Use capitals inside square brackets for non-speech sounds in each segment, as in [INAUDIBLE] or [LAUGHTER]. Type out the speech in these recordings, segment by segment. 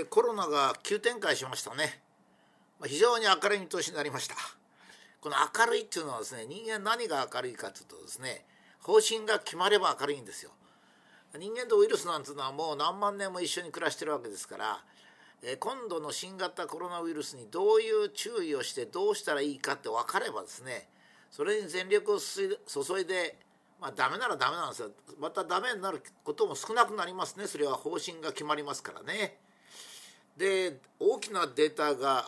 えー、コロナが急展開しましたね、まあ、非常に明るい見通しになりました。この明るいっていうのはですね人間何が明るいかというとですね方針が決まれば明るいんですよ。人間とウイルスなんていうのはもう何万年も一緒に暮らしてるわけですから、えー、今度の新型コロナウイルスにどういう注意をしてどうしたらいいかって分かればですねそれに全力を注いでまあダメならダメなんですよ。またダメになることも少なくなりますね。それは方針が決まりますからね。で大きなデータが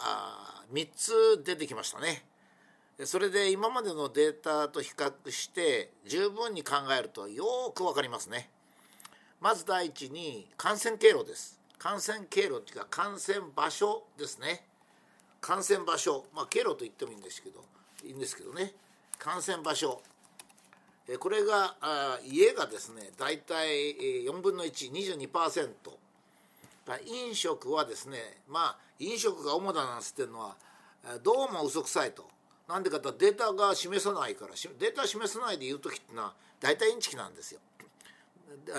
3つ出てきましたね。それで今までのデータと比較して十分に考えるとよく分かりますね。まず第一に感染経路です。感染経路っていうか感染場所ですね。感染場所。まあ経路と言ってもいいんですけどいいんですけどね。感染場所。これが家がですね大体4分の122%飲食はですねまあ飲食が主だなんつってるのはどうも嘘くさいと。なんでかとデータが示さないからデータ示さないで言う時ってのは大体インチキなんですよ。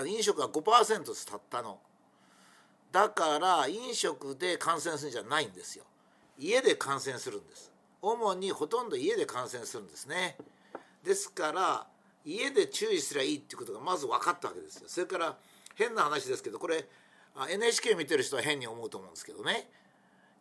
飲食が5%ですたったの。だから飲食で感染するんじゃないんですよ。家で感染するんです。主にほとんど家で感染するんですね。ですから家で注意すりゃいいっていうことがまず分かったわけですよ。それから変な話ですけどこれ NHK 見てる人は変に思うと思うんですけどね。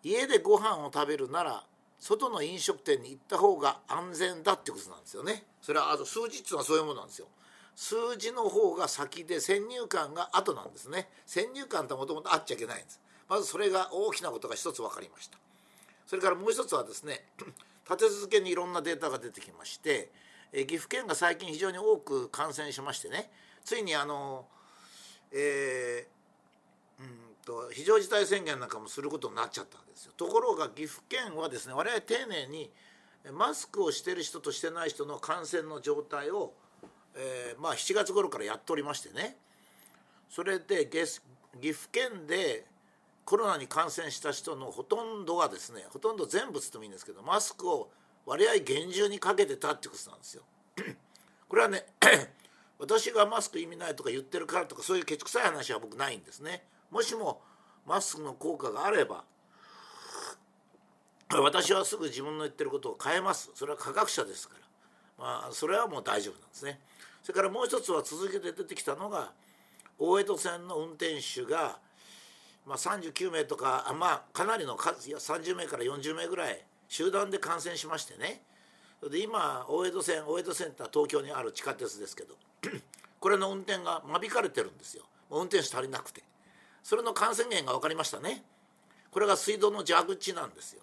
家でご飯を食べるなら外の飲食店に行った方が安全だってことなんですよね。それはあと数字っていうのはそういうものなんですよ。数字の方が先で先入観が後なんですね。先入観ともともとあっちゃいけないんです。まずそれが大きなことが一つ分かりました。それからもう一つはですね [CLEARS THROAT] 立て続けにいろんなデータが出てきまして岐阜県が最近非常に多く感染しましてね。ついにあの、えー、うんと非常事態宣言なんかもすることになっちゃったわけですよ。ところが岐阜県はですね我々丁寧にマスクをしてる人としてない人の感染の状態を、えー、まあ7月頃からやっておりましてねそれで岐阜県でコロナに感染した人のほとんどがですねほとんど全部つってもいいんですけどマスクを割合厳重にかけてたってことなんですよ。[CLEARS THROAT] これはね [CLEARS THROAT] 私がマスク意味ないとか言ってるからとかそういうケチくさい話は僕ないんですね。もしもマスクの効果があれば私はすぐ自分の言ってることを変えます。それは科学者ですから。まあそれはもう大丈夫なんですね。それからもう一つは続けて出てきたのが大江戸線の運転手が、まあ、39名とかまあかなりの数いや30名から40名ぐらい集団で感染しましてね。で今大江戸線大江戸線って東京にある地下鉄ですけど [CLEARS THROAT] これの運転が間引かれてるんですよ。運転手足りなくて。それの感染源が分かりましたね。これが水道の蛇口なんですよ。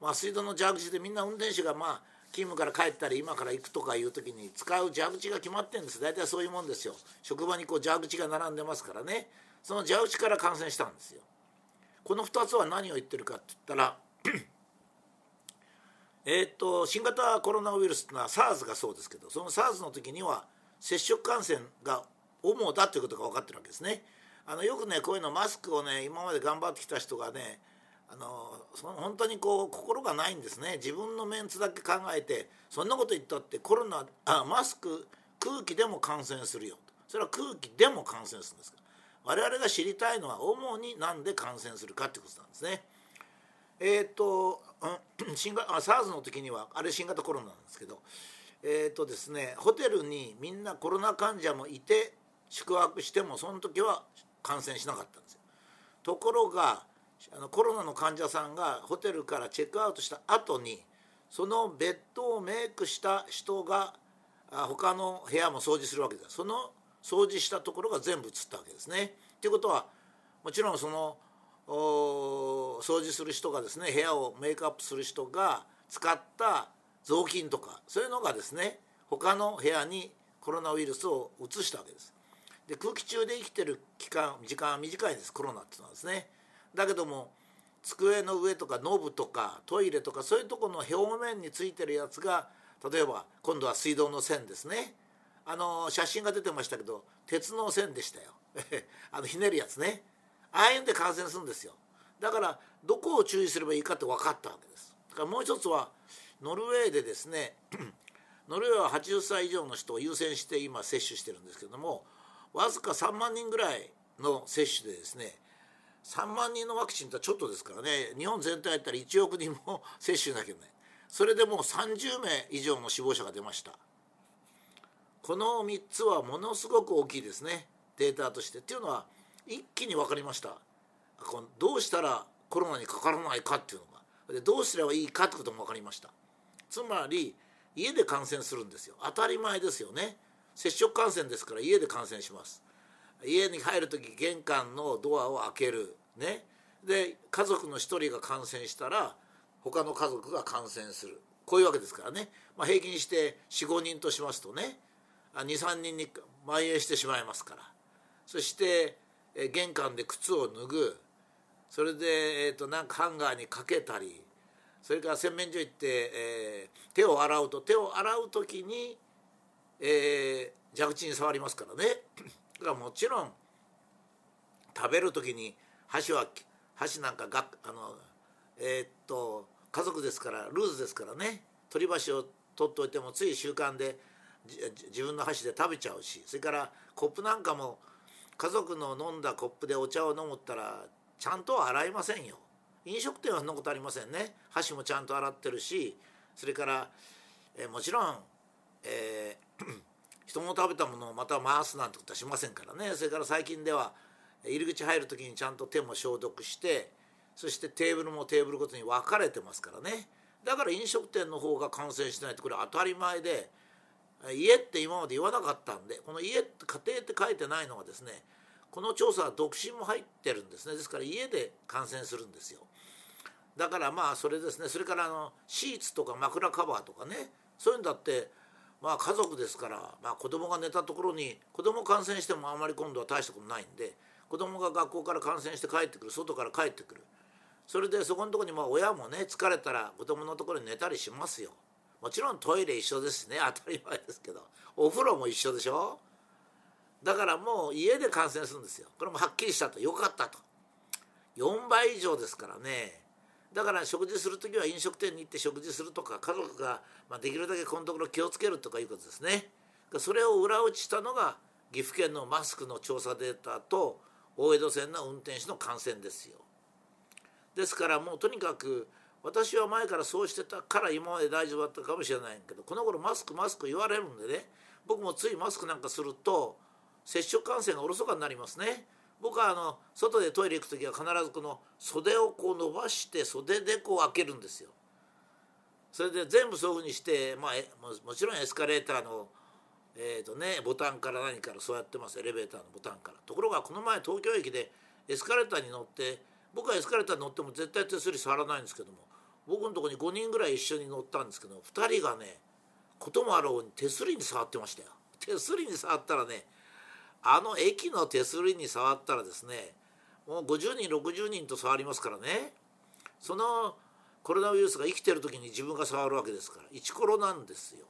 まあ水道の蛇口でみんな運転手がまあ勤務から帰ったり今から行くとかいう時に使う蛇口が決まってるんです。大体そういうもんですよ。職場にこう蛇口が並んでますからね。その蛇口から感染したんですよ。この2つは何を言ってるかって言ったら [CLEARS THROAT] え、っと新型コロナウイルスっていうのは SARS がそうですけどその SARS の時には接触感染が主だということが分かってるわけですね。あのよくねこういうのマスクをね今まで頑張ってきた人がねあのその本当にこう心がないんですね。自分のメンツだけ考えてそんなこと言ったってコロナあマスク空気でも感染するよ。とそれは空気でも感染するんです。から我々が知りたいのは主に何で感染するかってことなんですね。えっ、ー、と、うん、新あ SARS の時にはあれ新型コロナなんですけどえっ、ー、とですねホテルにみんなコロナ患者もいて宿泊してもその時は感染しなかったんですよ。ところがあのコロナの患者さんがホテルからチェックアウトした後にそのベッドをメイクした人が他の部屋も掃除するわけですその掃除したところが全部映ったわけですね。ということはもちろんその掃除する人がですね部屋をメイクアップする人が使った雑巾とかそういうのがですね他の部屋にコロナウイルスを移したわけです。で空気中で生きてる期間時間は短いです。コロナっていうのはですね。だけども机の上とかノブとかトイレとかそういうとこの表面についてるやつが例えば今度は水道の線ですね。あの写真が出てましたけど鉄の線でしたよ。[LAUGHS] あのひねるやつね。ああいうんで感染するんですよ。だからどこを注意すればいいかって分かったわけです。だからもう一つはノルウェーでですね [CLEARS THROAT] ノルウェーは80歳以上の人を優先して今接種してるんですけどもわずか3万人ぐらいの接種でですね3万人のワクチンってちょっとですからね日本全体やったら1億人も接種なきゃいけない。それでもう30名以上の死亡者が出ました。この3つはものすごく大きいですねデータとして。っていうのは一気に分かりました。どうしたらコロナにかからないかっていうのが。でどうすればいいかってことも分かりました。つまり家で感染するんですよ。当たり前ですよね。接触感染ですから家で感染します。家に入る時玄関のドアを開ける。ね。で家族の1人が感染したら他の家族が感染する。こういうわけですからね、まあ、平均して45人としますとね23人に蔓延してしまいますから。そして玄関で靴を脱ぐ。それで、えーと、なんかハンガーにかけたり。それから洗面所行って、えー、手を洗うと手を洗う時に、えー、蛇口に触りますからね。だからもちろん食べる時に箸は箸なんかがあのえー、っと家族ですからルーズですからね。取り箸を取っておいてもつい習慣で自分の箸で食べちゃうしそれからコップなんかも家族の飲んだコップでお茶を飲むったらちゃんとは洗いませんよ。飲食店はそんなことありませんね。箸もちゃんと洗ってるしそれから、えー、もちろん、えー、[CLEARS THROAT] 人の食べたものをまた回すなんてことはしませんからね。それから最近では入り口入る時にちゃんと手も消毒してそしてテーブルもテーブルごとに分かれてますからね。だから飲食店の方が感染してないってこれ当たり前で家って今まで言わなかったんでこの家って家庭って書いてないのがですねこの調査は独身も入ってるんですね。ですから家で感染するんですよ。だからまあそれですね。それからあのシーツとか枕カバーとかね。そういうんだってまあ家族ですから、まあ、子供が寝たところに子供感染してもあまり今度は大したことないんで子供が学校から感染して帰ってくる外から帰ってくる。それでそこのとこにまあ親もね疲れたら子供のところに寝たりしますよ。もちろんトイレ一緒ですね当たり前ですけどお風呂も一緒でしょ？だからもう家で感染するんですよ。これもはっきりしたと。よかったと。4倍以上ですからね。だから食事する時は飲食店に行って食事するとか家族がまできるだけこのところ気をつけるとかいうことですね。それを裏打ちしたのが岐阜県のマスクの調査データと大江戸線の運転手の感染ですよ。ですからもうとにかく私は前からそうしてたから今まで大丈夫だったかもしれないけどこの頃マスクマスク言われるんでね僕もついマスクなんかすると接触感染がおろそかになりますね。僕はあの外でトイレ行く時は必ずこの袖をこう伸ばして袖でこう開けるんですよ。それで全部そういうふうにして、まあ、もちろんエスカレーターの、えーとね、ボタンから何からそうやってます。エレベーターのボタンから。ところがこの前東京駅でエスカレーターに乗って僕はエスカレーターに乗っても絶対手すり触らないんですけども僕のとこに5人ぐらい一緒に乗ったんですけど2人がねこともあろうに手すりに触ってましたよ。手すりに触ったらねあの駅の手すりに触ったらですねもう50人60人と触りますからね。そのコロナウイルスが生きてる時に自分が触るわけですからイチコロなんですよ。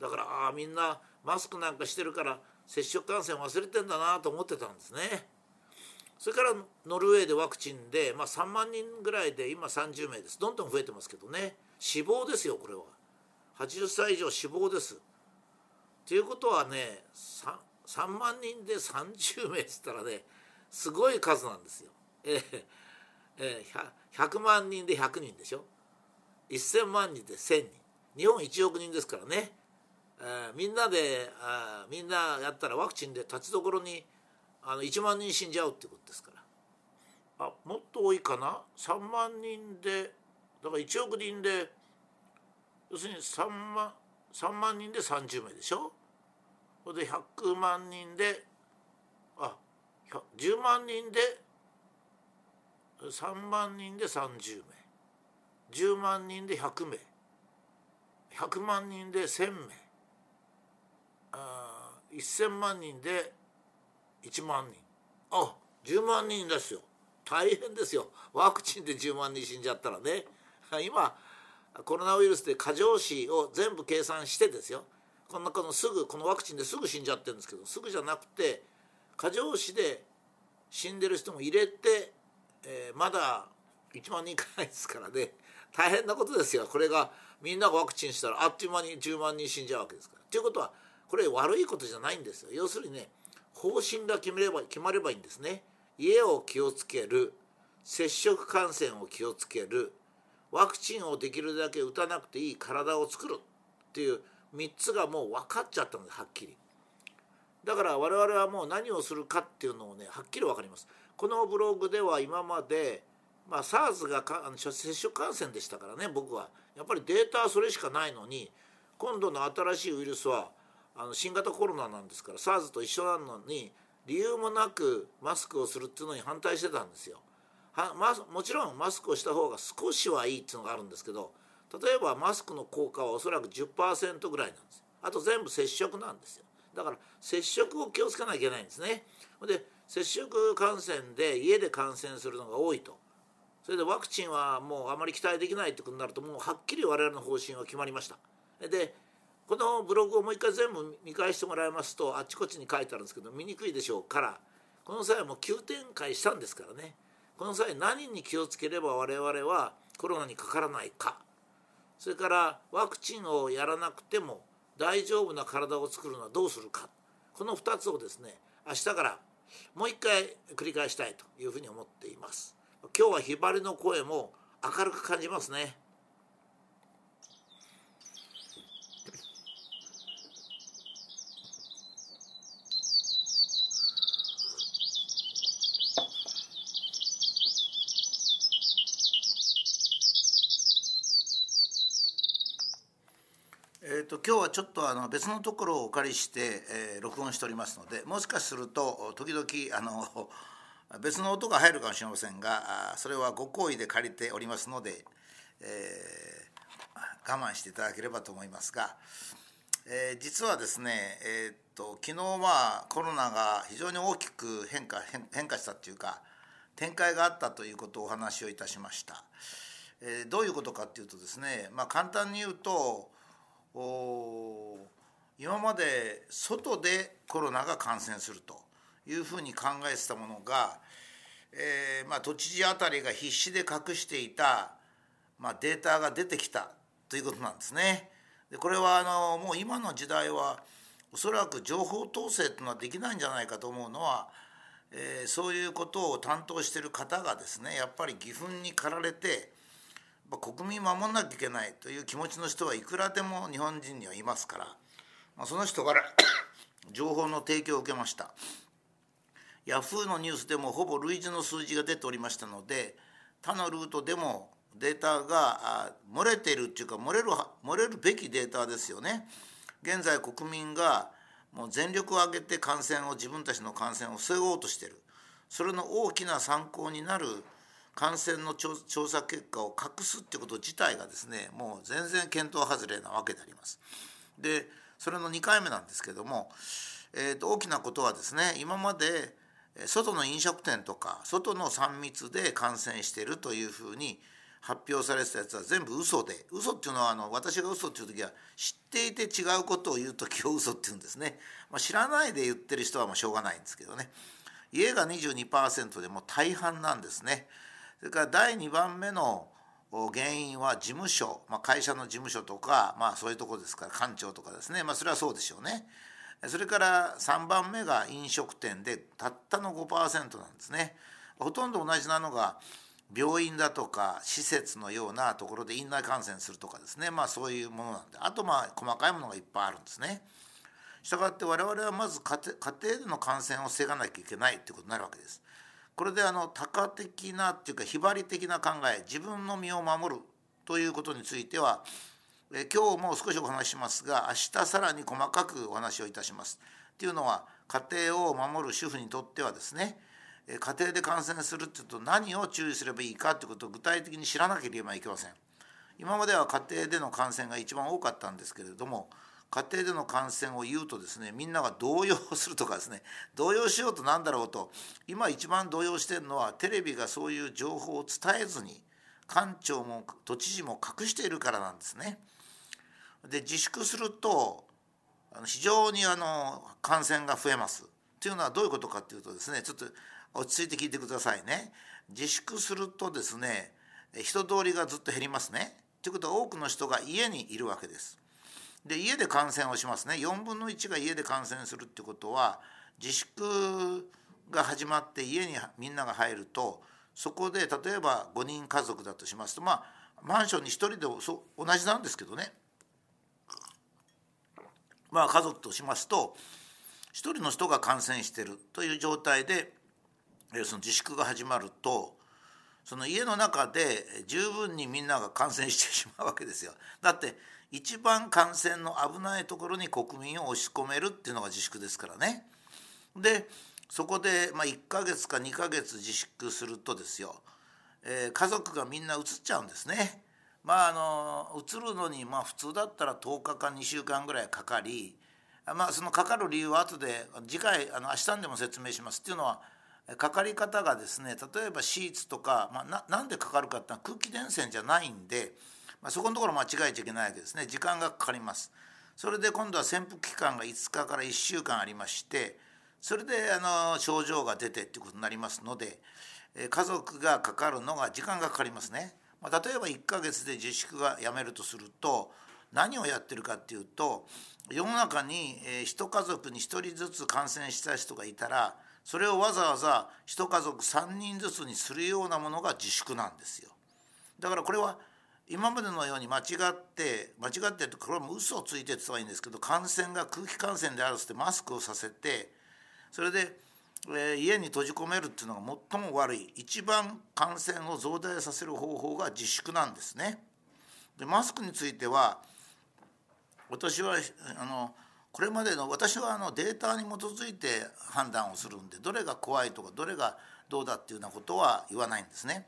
だからああみんなマスクなんかしてるから接触感染忘れてんだなと思ってたんですね。それからノルウェーでワクチンで、まあ、3万人ぐらいで今30名です。どんどん増えてますけどね。死亡ですよこれは。80歳以上死亡です。ということはね 3, 万人で30名っつったらねすごい数なんですよ。ええー、100万人で100人でしょ？1000万人で1000人日本1億人ですからね、えー、みんなであみんなやったらワクチンで立ちどころにあの1万人死んじゃうってことですから。あもっと多いかな？3万人でだから1億人で要するに3万 ,3 万人で30名でしょ？それで100万人であ10万人で3万人で30名。10万人で100名。100万人で1,000名。あ1,000万人で1万人。あ10万人ですよ。大変ですよ。ワクチンで10万人死んじゃったらね。今コロナウイルスで過剰死を全部計算してですよ。こんなこのすぐこのワクチンですぐ死んじゃってるんですけどすぐじゃなくて過剰死で死んでる人も入れて、えー、まだ1万人いかないですからね。大変なことですよ。これがみんながワクチンしたらあっという間に10万人死んじゃうわけですから。ということはこれ悪いことじゃないんですよ。要するにね方針が決めれば決まればいいんですね。家を気をつける接触感染を気をつけるワクチンをできるだけ打たなくていい体を作るっていう3つがもう分かっちゃったんではっきり。だから我々はもう何をするかっていうのをねはっきり分かります。このブログでは今までまあ SARS がかあの接触感染でしたからね僕はやっぱりデータはそれしかないのに今度の新しいウイルスはあの新型コロナなんですから SARS と一緒なのに理由もなくマスクをするっていうのに反対してたんですよ。はま、もちろんマスクをした方が少しはいいっていうのがあるんですけど例えばマスクの効果はおそらく10%ぐらいなんですあと全部接触なんですよ。だから接触を気をつけなきゃいけないんですね。で接触感染で家で感染するのが多いと。それでワクチンはもうあまり期待できないってことになるともうはっきり我々の方針は決まりました。でこのブログをもう一回全部見返してもらいますとあっちこっちに書いてあるんですけど見にくいでしょうからこの際はもう急展開したんですからね。この際何に気をつければ我々はコロナにかからないか。それからワクチンをやらなくても大丈夫な体を作るのはどうするか。この2つをですね明日からもう一回繰り返したいというふうに思っています。今日はひばりの声も明るく感じますね。ーと、今日はちょっとあの別のところをお借りして、えー、録音しておりますのでもしかすると時々あの別の音が入るかもしれませんがそれはご好意で借りておりますので、えー、我慢していただければと思いますが、えー、実はですね、えーと、昨日はコロナが非常に大きく変化変化したっていうか展開があったということをお話をいたしました。えー、どういうことかっていうとですね、まあ、簡単に言うと今まで外でコロナが感染するというふうに考えてたものが、えーまあ、都知事あたりが必死で隠していた、まあ、データが出てきたということなんですね。でこれはあのもう今の時代はおそらく情報統制というのはできないんじゃないかと思うのは、えー、そういうことを担当している方がですねやっぱり義憤に駆られてまあ国民守んなきゃいけないという気持ちの人はいくらでも日本人にはいますから、まあ、その人から [COUGHS] 情報の提供を受けました。ヤフーのニュースでもほぼ類似の数字が出ておりましたので他のルートでもデータが漏れているっていうか漏れる漏れるべきデータですよね。現在国民がもう全力を挙げて感染を自分たちの感染を防ごうとしている。それの大きな参考になる感染の調査結果を隠すってこと自体がですねもう全然検討外れなわけであります。でそれの2回目なんですけども、えー、と大きなことはですね今まで外の飲食店とか外の3密で感染してるというふうに発表されてたやつは全部嘘で嘘っていうのはあの私が嘘っていう時は知っていて違うことを言う時を嘘って言うんですね、まあ、知らないで言ってる人はもうしょうがないんですけどね家が22%でも大半なんですね。それから第2番目の原因は事務所、まあ、会社の事務所とか、まあ、そういうとこですから官庁とかですね、まあ、それはそうでしょうね。それから3番目が飲食店でたったの5%なんですね。ほとんど同じなのが病院だとか施設のようなところで院内感染するとかですねまあそういうものなんであとまあ細かいものがいっぱいあるんですね。したがって我々はまず家庭での感染を防がなきゃいけないということになるわけです。これであの多価的なっていうか非張り的な考え自分の身を守るということについてはえ今日も少しお話しますが明日さらに細かくお話をいたします。っていうのは家庭を守る主婦にとってはですね家庭で感染するっていうと何を注意すればいいかということを具体的に知らなければいけません。今までは家庭での感染が一番多かったんですけれども家庭での感染を言うとですねみんなが動揺するとかですね動揺しようとなんだろうと今一番動揺してるのはテレビがそういう情報を伝えずに官庁も都知事も隠しているからなんですね。で自粛すると非常にあの感染が増えます。というのはどういうことかというとですねちょっと落ち着いて聞いてくださいね。自粛するとですね人通りがずっと減りますね。ということは多くの人が家にいるわけです。で家で感染をしますね4分の1が家で感染するってことは自粛が始まって家にみんなが入るとそこで例えば5人家族だとしますとまあマンションに1人でそ同じなんですけどねまあ家族としますと1人の人が感染してるという状態でその自粛が始まるとその家の中で十分にみんなが感染してしまうわけですよ。だって一番感染の危ないところに国民を押し込めるっていうのが自粛ですからね。でそこで、まあ、1ヶ月か2ヶ月自粛するとですよ、えー、家族がみんな移っちゃうんですね。まああの移るのにまあ普通だったら10日か2週間ぐらいかかり、まあ、そのかかる理由は後で次回あの明日にでも説明しますっていうのはかかり方がですね例えばシーツとか、まあ、なんでかかるかっていうのは空気伝染じゃないんで、まあ、そこのところ間違えちゃいけないわけですね時間がかかります。それで今度は潜伏期間が5日から1週間ありましてそれであの症状が出てっていうことになりますので家族がかかるのが時間がかかりますね。まあ、例えば1ヶ月で自粛がやめるとすると何をやってるかっていうと世の中に1家族に1人ずつ感染した人がいたらそれをわざわざ1家族3人ずつにするようなものが自粛なんですよ。だからこれは今までのように間違って間違ってってこれも嘘をついてって言ったらいいんですけど感染が空気感染であるってマスクをさせてそれで、えー、家に閉じ込めるっていうのが最も悪い一番感染を増大させる方法が自粛なんですね。でマスクについては私はあのこれまでの私はあのデータに基づいて判断をするんでどれが怖いとかどれがどうだっていうようなことは言わないんですね。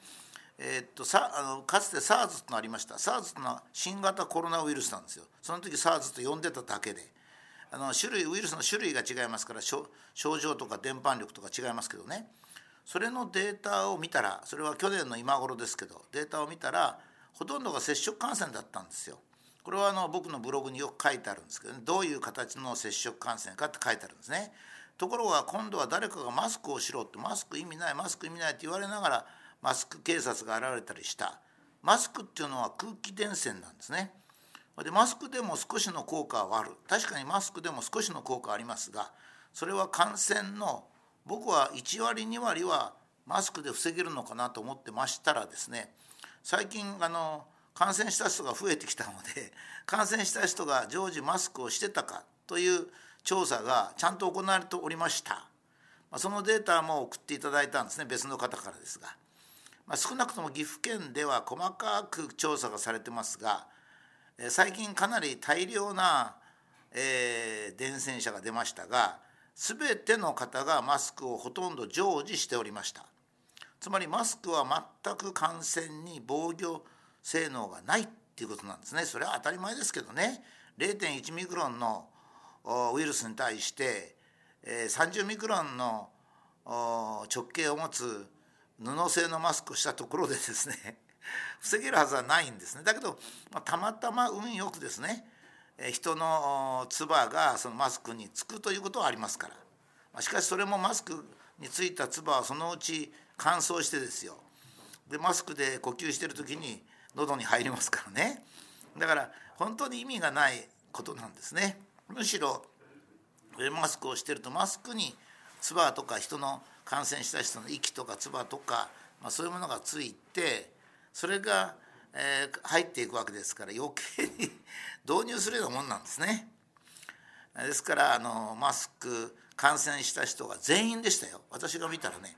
えー、っとさあのかつて SARS となりました。SARS というのは新型コロナウイルスなんですよ。その時 SARS と呼んでただけで。あの種類ウイルスの種類が違いますから症状とか伝播力とか違いますけどね。それのデータを見たらそれは去年の今頃ですけどデータを見たらほとんどが接触感染だったんですよ。これはあの僕のブログによく書いてあるんですけど、ね、どういう形の接触感染かって書いてあるんですね。ところが今度は誰かがマスクをしろってマスク意味ないマスク意味ないって言われながらマスク警察が現れたりしたマスクっていうのは空気伝染なんですね。でマスクでも少しの効果はある確かにマスクでも少しの効果はありますがそれは感染の僕は1割2割はマスクで防げるのかなと思ってましたらですね最近あの感染した人が増えてきたので [LAUGHS] 感染した人が常時マスクをしてたかという調査がちゃんと行われておりました。そのデータも送っていただいたんですね別の方からですが、まあ、少なくとも岐阜県では細かく調査がされてますが最近かなり大量な、えー、伝染者が出ましたが全ての方がマスクをほとんど常時しておりました。つまりマスクは全く感染に防御性能がないっていうことなんですね。それは当たり前ですけどね。0.1ミクロンのウイルスに対して30ミクロンの直径を持つ布製のマスクをしたところでですね [LAUGHS] 防げるはずはないんですね。だけど、まあ、たまたま運よくですね人の唾がそのマスクにつくということはありますから、まあ、しかしそれもマスクについた唾はそのうち乾燥してですよ。でマスクで呼吸してる時に喉に入りますからね。だから本当に意味がないことなんですね。むしろマスクをしてるとマスクに唾とか人の感染した人の息とか唾とか、まあ、そういうものがついてそれが、えー、入っていくわけですから余計に [LAUGHS] 導入するようなもんなんですね。ですからあのマスク感染した人が全員でしたよ私が見たらね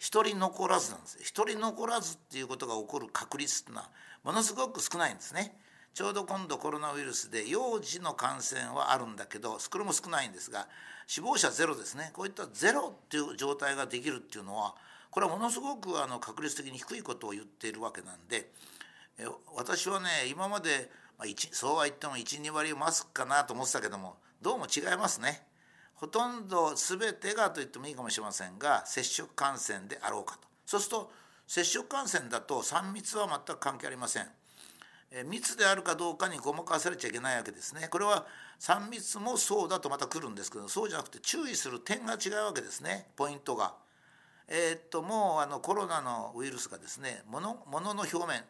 1人残らずなんです1人残らずっていうことが起こる確率っていうのはものすごく少ないんですね。ちょうど今度コロナウイルスで幼児の感染はあるんだけどこれも少ないんですが死亡者ゼロですねこういったゼロっていう状態ができるっていうのはこれはものすごくあの確率的に低いことを言っているわけなんで私はね今まで、まあ、そうは言っても12割マスクかなと思ってたけどもどうも違いますね。ほとんど全てがと言ってもいいかもしれませんが接触感染であろうかとそうすると接触感染だと3密は全く関係ありません。密であるかどうかにごまかされちゃいけないわけですね。これは3密もそうだとまた来るんですけどそうじゃなくて注意する点が違うわけですねポイントが。えー、っともうあのコロナのウイルスがですねものの表面、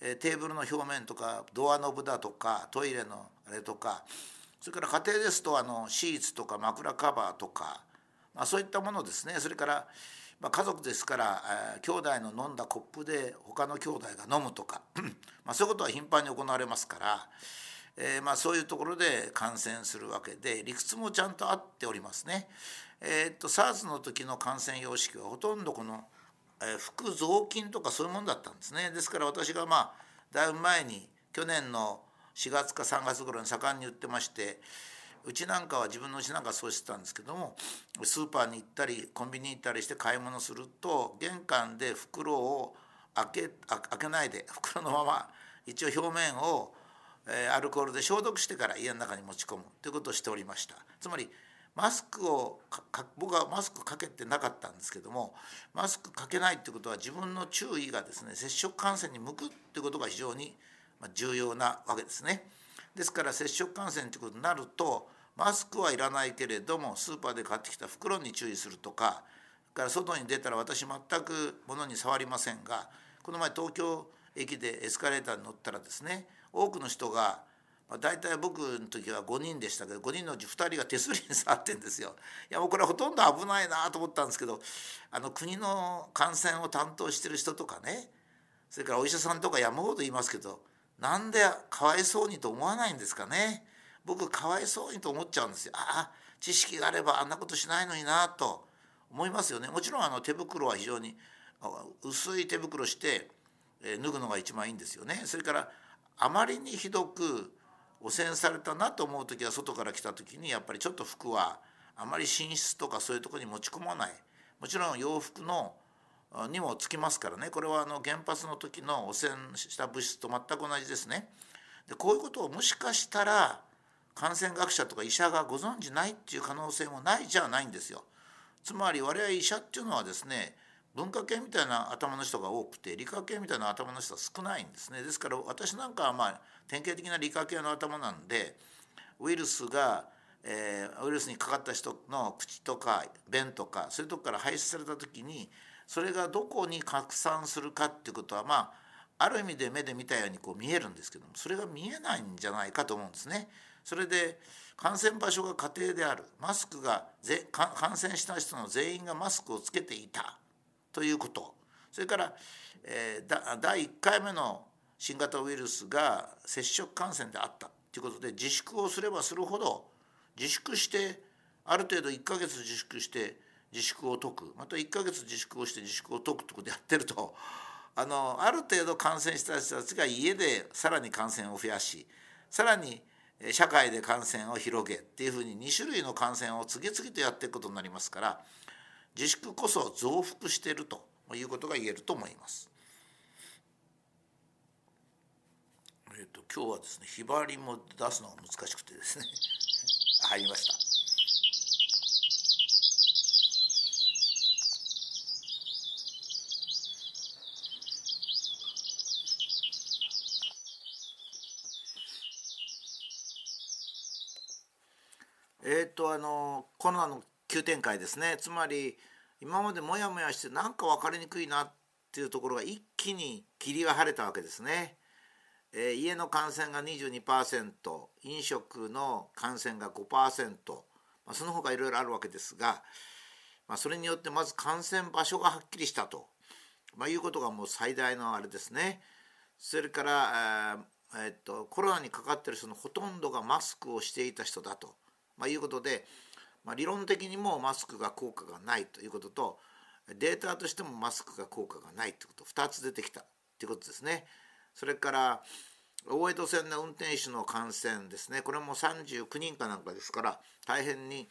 えー、テーブルの表面とかドアノブだとかトイレのあれとかそれから家庭ですとあのシーツとか枕カバーとかまあ、そういったものですねそれから、まあ、家族ですから、えー、兄弟の飲んだコップで他の兄弟が飲むとか [CLEARS THROAT] まあそういうことは頻繁に行われますから、えー、まあそういうところで感染するわけで理屈もちゃんと合っておりますね。えー、っと SARS の時の感染様式はほとんどこの、えー、腹雑巾とかそういうものだったんですね。ですから私がまあだいぶ前に去年の4月か3月頃に盛んに言ってましてうちなんかは自分のうちなんかそうしてたんですけどもスーパーに行ったりコンビニに行ったりして買い物すると玄関で袋を開け開けないで袋のまま一応表面をアルコールで消毒してから家の中に持ち込むということをしておりましたつまりマスクを僕はマスクかけてなかったんですけどもマスクかけないってことは自分の注意がですね接触感染に向くってことが非常に重要なわけですね。ですから接触感染ということになるとマスクはいらないけれどもスーパーで買ってきた袋に注意するとかから外に出たら私全く物に触りませんがこの前東京駅でエスカレーターに乗ったらですね多くの人がまあ、大体僕の時は5人でしたけど5人のうち2人が手すりに触ってんですよ。いやもうこれほとんど危ないなと思ったんですけどあの国の感染を担当してる人とかねそれからお医者さんとか山ほど言いますけどなんでかわいそうにと思わないんですかね。僕かわいそうにと思っちゃうんですよ。ああ知識があればあんなことしないのになと思いますよね。もちろんあの手袋は非常に薄い手袋して脱ぐのが一番いいんですよね。それからあまりにひどく汚染されたなと思う時は外から来た時にやっぱりちょっと服はあまり寝室とかそういうとこに持ち込まないもちろん洋服のにもつきますからねこれはあの原発の時の汚染した物質と全く同じですね。でこういうことをもしかしたら感染学者とか医者がご存じないっていう可能性もないじゃないんですよ。つまり我々医者っていうのはですね文化系みたいな頭の人が多くて理科系みたいな頭の人は少ないんですねですから私なんかはまあ典型的な理科系の頭なんでウイルスが、えー、ウイルスにかかった人の口とか便とかそういうとこから排出された時にそれがどこに拡散するかっていうことはまあある意味で目で見たようにこう見えるんですけどもそれが見えないんじゃないかと思うんですね。それで感染場所が家庭である。マスクがぜ感染した人の全員がマスクをつけていた。ということ。それから、えー、第1回目の新型ウイルスが接触感染であった。ということで自粛をすればするほど自粛してある程度1ヶ月自粛して自粛を解く。また1ヶ月自粛をして自粛を解くということでやってると。あのある程度感染した人たちが家でさらに感染を増やしさらに社会で感染を広げっていうふうに2種類の感染を次々とやっていくことになりますから自粛こそ増幅しているということが言えると思います。えっと今日はですねひばりも出すのが難しくてですね [LAUGHS] 入りました。えっ、とあのコロナの急展開ですねつまり今までモヤモヤしてなんか分かりにくいなっていうところが一気に霧が晴れたわけですね。えー、家の感染が22%飲食の感染が5%、まあ、その他いろいろあるわけですが、まあ、それによってまず感染場所がはっきりしたと、まあ、いうことがもう最大のあれですね。それから、えー、っとコロナにかかってる人のほとんどがマスクをしていた人だと、まあ、いうことでまあ、理論的にもマスクが効果がないということとデータとしてもマスクが効果がないということ2つ出てきたということですね。それから大江戸線の運転手の感染ですねこれも39人かなんかですから大変に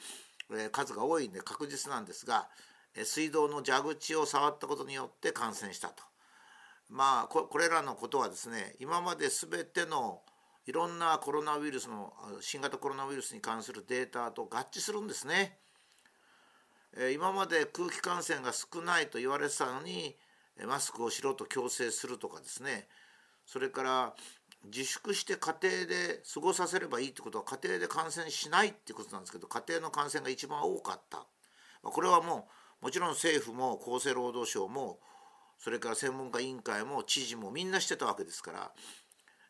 数が多いんで確実なんですが水道の蛇口を触ったことによって感染したと。まあこれらのことはですね今まで全てのいろんなコロナウイルスの新型コロナウイルスに関するデータと合致するんですね。今まで空気感染が少ないと言われてたのにマスクをしろと強制するとかですねそれから自粛して家庭で過ごさせればいいってことは家庭で感染しないってことなんですけど家庭の感染が一番多かったこれはもうもちろん政府も厚生労働省もそれから専門家委員会も知事もみんなしてたわけですから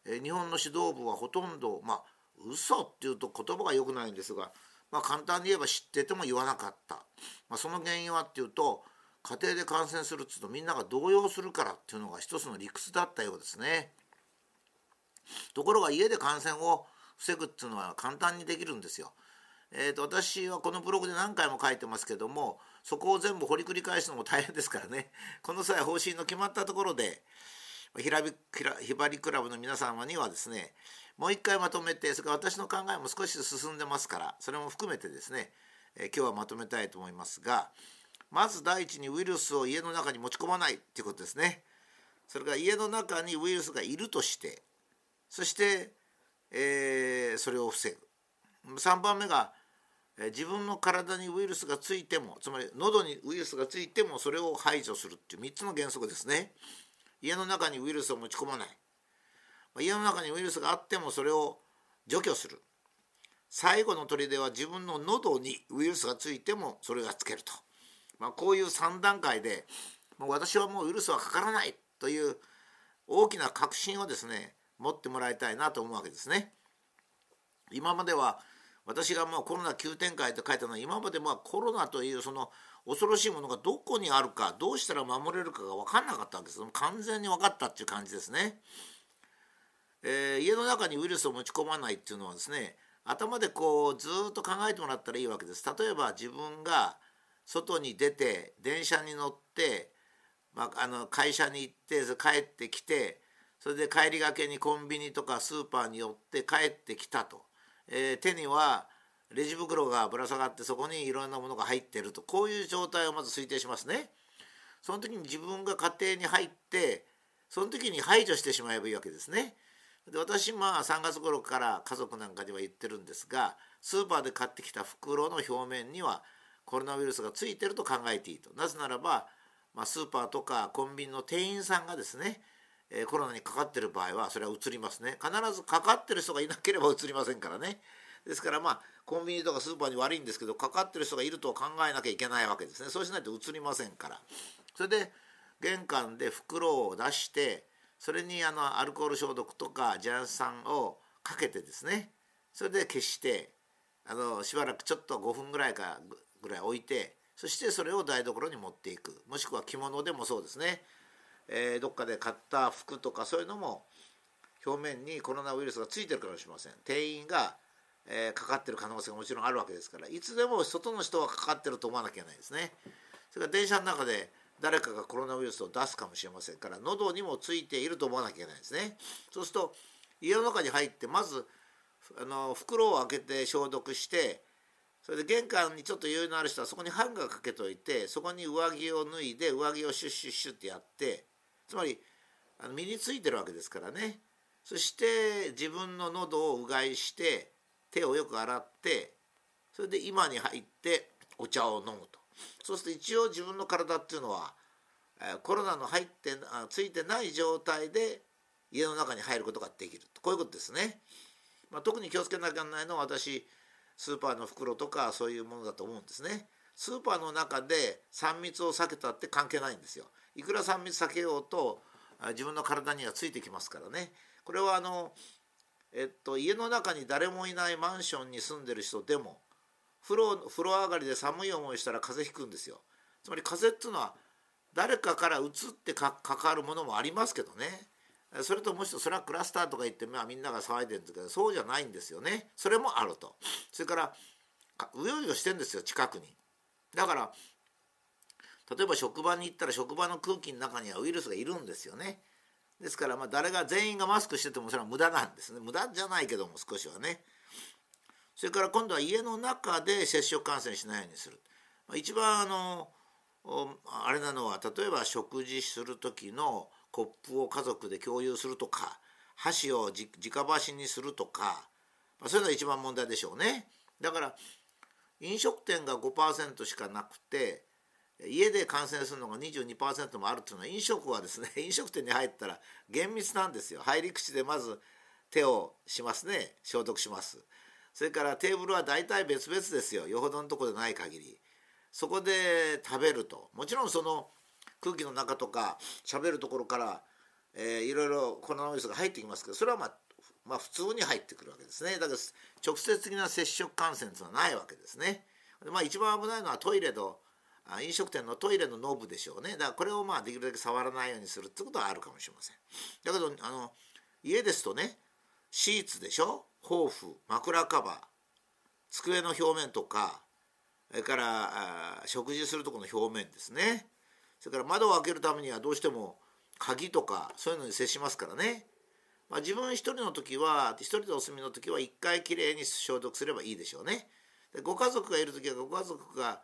え日本の指導部はほとんどまあ嘘っていうと言葉が良くないんですがまあ、簡単に言えば知ってても言わなかった、まあ、その原因はっていうと家庭で感染するっつうとみんなが動揺するからっていうのが一つの理屈だったようですね。ところが家で感染を防ぐっていうのは簡単にできるんですよ。えーと、私はこのブログで何回も書いてますけどもそこを全部掘り繰り返すのも大変ですからねこの際方針の決まったところでひらびひばりクラブの皆様にはですねもう一回まとめてそれから私の考えも少し進んでますからそれも含めてですね、え今日はまとめたいと思いますがまず第一にウイルスを家の中に持ち込まないっていうことですね。それから家の中にウイルスがいるとしてそして、えー、それを防ぐ。3番目が自分の体にウイルスがついてもつまり喉にウイルスがついてもそれを排除するっていう3つの原則ですね。家の中にウイルスを持ち込まない。家の中にウイルスがあってもそれを除去する。最後の砦は自分の喉にウイルスがついてもそれがつけると。まあ、こういう3段階でもう私はもうウイルスはかからないという大きな確信をですね持ってもらいたいなと思うわけですね。今までは私がもうコロナ急展開と書いたのは今までまあコロナというその恐ろしいものがどこにあるかどうしたら守れるかが分かんなかったわけです完全に分かったっていう感じですね。えー、家の中にウイルスを持ち込まないっていうのはですね頭でこうずっと考えてもらったらいいわけです。例えば自分が外に出て電車に乗って、まあ、あの会社に行って帰ってきてそれで帰りがけにコンビニとかスーパーに寄って帰ってきたと、えー、手にはレジ袋がぶら下がってそこにいろんなものが入ってるとこういう状態をまず推定しますね。その時に自分が家庭に入ってその時に排除してしまえばいいわけですね。で私まあ3月頃から家族なんかには言ってるんですがスーパーで買ってきた袋の表面にはコロナウイルスがついてると考えていいとなぜならば、まあ、スーパーとかコンビニの店員さんがですね、コロナにかかってる場合はそれはうつりますね必ずかかってる人がいなければうつりませんからねですからまあコンビニとかスーパーに悪いんですけどかかってる人がいると考えなきゃいけないわけですね。そうしないとうつりませんから。それで玄関で袋を出してそれにあのアルコール消毒とかジャン酸をかけてですね。それで消してあのしばらくちょっと5分ぐらいかぐらい置いてそしてそれを台所に持っていく。もしくは着物でもそうですね、えー、どっかで買った服とかそういうのも表面にコロナウイルスがついてるかもしれません。店員が、えー、かかってる可能性がもちろんあるわけですからいつでも外の人はかかってると思わなきゃいけないですね。それから電車の中で誰かがコロナウイルスを出すかもしれませんから喉にもついていると思わなきゃいけないですね。そうすると家の中に入ってまずあの袋を開けて消毒してそれで玄関にちょっと余裕のある人はそこにハンガーかけといてそこに上着を脱いで上着をシュッシュッシュッってやってつまりあの身についてるわけですからね。そして自分の喉をうがいして手をよく洗ってそれで今に入ってお茶を飲むとそうすると一応自分の体っていうのはコロナの入ってついてない状態で家の中に入ることができるこういうことですね。まあ、特に気をつけなきゃならないのは私スーパーの袋とかそういうものだと思うんですね。スーパーの中で3密を避けたって関係ないんですよ。いくら3密避けようと自分の体にはついてきますからね。これはあの、えっと、家の中に誰もいないマンションに住んでる人でも風呂風呂上がりで寒い思いしたら風邪ひくんですよ。つまり風邪っていうのは誰かからうつってかかるものもありますけどね。それともう一つそれはクラスターとか言って、まあ、みんなが騒いでるんですけどそうじゃないんですよねそれもあるとそれからうようよしてんですよ近くにだから例えば職場に行ったら職場の空気の中にはウイルスがいるんですよねですからまあ誰が全員がマスクしててもそれは無駄なんですね。無駄じゃないけども少しはね。それから今度は家の中で接触感染しないようにする。一番あのあれなのは例えば食事する時のコップを家族で共有するとか箸を直箸にするとか、まあ、そういうのが一番問題でしょうね。だから飲食店が5%しかなくて家で感染するのが22%もあるっていうのは飲食はですね [LAUGHS] 飲食店に入ったら厳密なんですよ。入り口でまず手をしますね。消毒します。それからテーブルは大体別々ですよ。よほどのとこでない限り。そこで食べると。もちろんその空気の中とか喋るところから、えー、いろいろコロナウイルスが入ってきますけどそれはまあまあ普通に入ってくるわけですね。だから直接的な接触感染というのはないわけですね。まあ一番危ないのはトイレの飲食店のトイレのノブでしょうね。だからこれをまあできるだけ触らないようにするってことはあるかもしれません。だけどあの家ですとねシーツでしょ？毛布枕カバー机の表面とかそれから食事するとこの表面ですね。それから窓を開けるためにはどうしても鍵とかそういうのに接しますからね、まあ、自分一人の時は一人でお住みの時は一回きれいに消毒すればいいでしょうね。でご家族がいる時はご家族が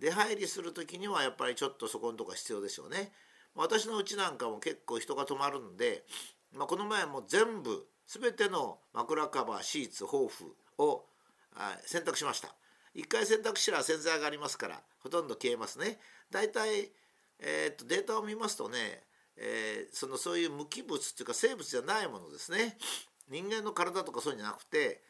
出入りする時にはやっぱりちょっとそこのとこ必要でしょうね。私のうちなんかも結構人が泊まるんで、まあ、この前も全部全ての枕カバーシーツ毛布を洗濯しました。一回洗濯したら洗剤がありますからほとんど消えますね。大体、えー、っとデータを見ますとね、えー、そのそういう無機物っていうか生物じゃないものですね。人間の体とかそういうんじゃなくて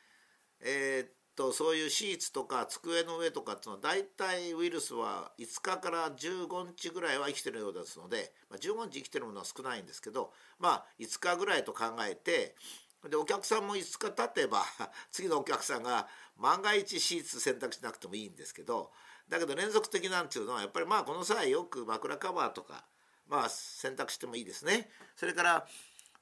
えー、っとそういうシーツとか机の上とかっていうのは大体ウイルスは5日から15日ぐらいは生きてるようですので、まあ、15日生きてるものは少ないんですけどまあ5日ぐらいと考えてでお客さんも5日経てば [LAUGHS] 次のお客さんが万が一シーツ選択しなくてもいいんですけどだけど連続的なんていうのはやっぱりまあこの際よく枕カバーとかまあ選択してもいいですね。それから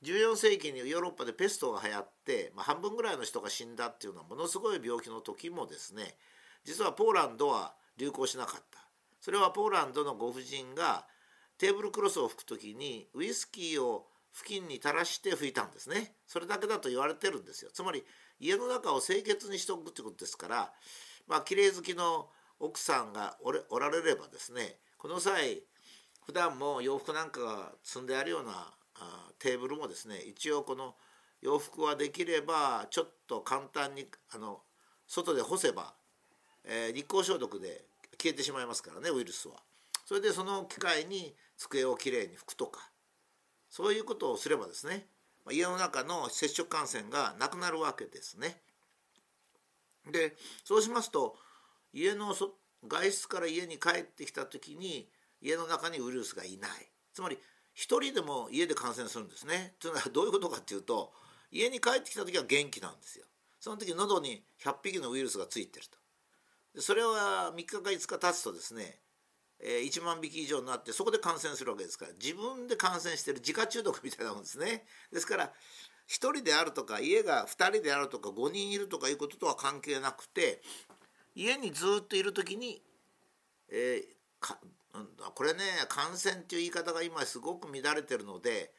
14世紀にヨーロッパでペストが流行って、まあ、半分ぐらいの人が死んだっていうのはものすごい病気の時もですね実はポーランドは流行しなかった。それはポーランドのご婦人がテーブルクロスを拭く時にウイスキーを付近に垂らして拭いたんですね。それだけだと言われてるんですよ。つまり家の中を清潔にしておくってことですからまあ綺麗好きの奥さんがおられればですねこの際普段も洋服なんかが積んであるようなテーブルもですね一応この洋服はできればちょっと簡単にあの外で干せば、えー、日光消毒で消えてしまいますからねウイルスは。それでその機会に机をきれいに拭くとかそういうことをすればですね家の中の接触感染がなくなるわけですね。でそうしますと家の外出から家に帰ってきた時に家の中にウイルスがいないつまり一人でも家で感染するんですね。というのはどういうことかっていうと家に帰ってきた時は元気なんですよ。その時喉に100匹のウイルスがついてると。それは3日か5日経つとですね、1万匹以上になってそこで感染するわけですから自分で感染してる自家中毒みたいなもんですねですから1人であるとか家が2人であるとか5人いるとかいうこととは関係なくて家にずっといる時に、えー、これね感染っていう言い方が今すごく乱れてるので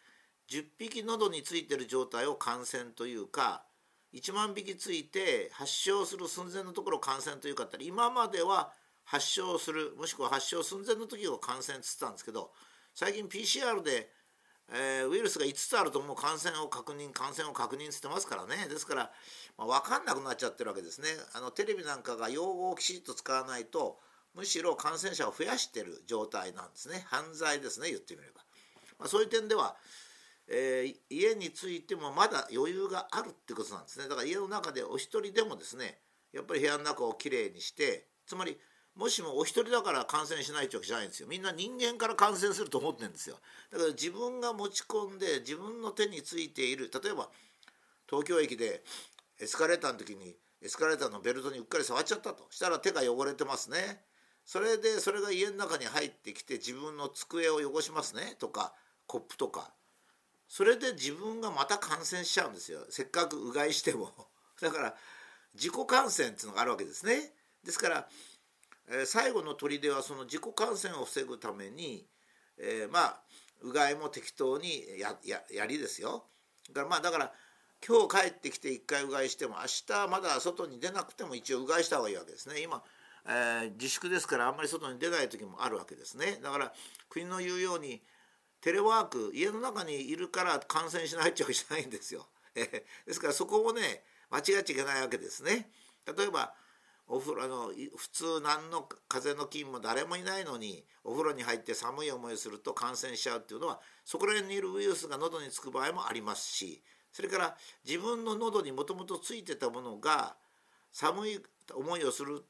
10匹喉についてる状態を感染というか1万匹ついて発症する寸前のところ感染というかったら今までは発症するもしくは発症寸前の時を感染っつったんですけど最近 PCR で、えー、ウイルスが5つあるともう感染を確認感染を確認してますからね。ですから、まあ、分かんなくなっちゃってるわけですね。あのテレビなんかが用語をきちっと使わないとむしろ感染者を増やしてる状態なんですね。犯罪ですね言ってみれば、まあ、そういう点では、えー、家についてもまだ余裕があるってことなんですね。だから家の中でお一人でもですねやっぱり部屋の中をきれいにしてつまりもしもお一人だから感染しないってわけじゃないんですよ。みんな人間から感染すると思ってるんですよ。だから自分が持ち込んで自分の手についている。例えば東京駅でエスカレーターの時にエスカレーターのベルトにうっかり触っちゃったと。したら手が汚れてますね。それでそれが家の中に入ってきて自分の机を汚しますねとかコップとかそれで自分がまた感染しちゃうんですよせっかくうがいしても [LAUGHS] だから自己感染っていうのがあるわけですねですからえ最後の砦はその自己感染を防ぐために、えー、まあうがいも適当にやややりですよ。だからまあだから今日帰ってきて一回うがいしても明日まだ外に出なくても一応うがいした方がいいわけですね。今、えー、自粛ですからあんまり外に出ない時もあるわけですね。だから国の言うようにテレワーク家の中にいるから感染しないっちゃうわけじゃないんですよ。[LAUGHS] えー、ですからそこをね間違っちゃいけないわけですね。例えばお風呂の普通何の風邪の菌も誰もいないのにお風呂に入って寒い思いをすると感染しちゃうっていうのはそこら辺にいるウイルスが喉につく場合もありますしそれから自分の喉にもともとついてたものが寒い思いをする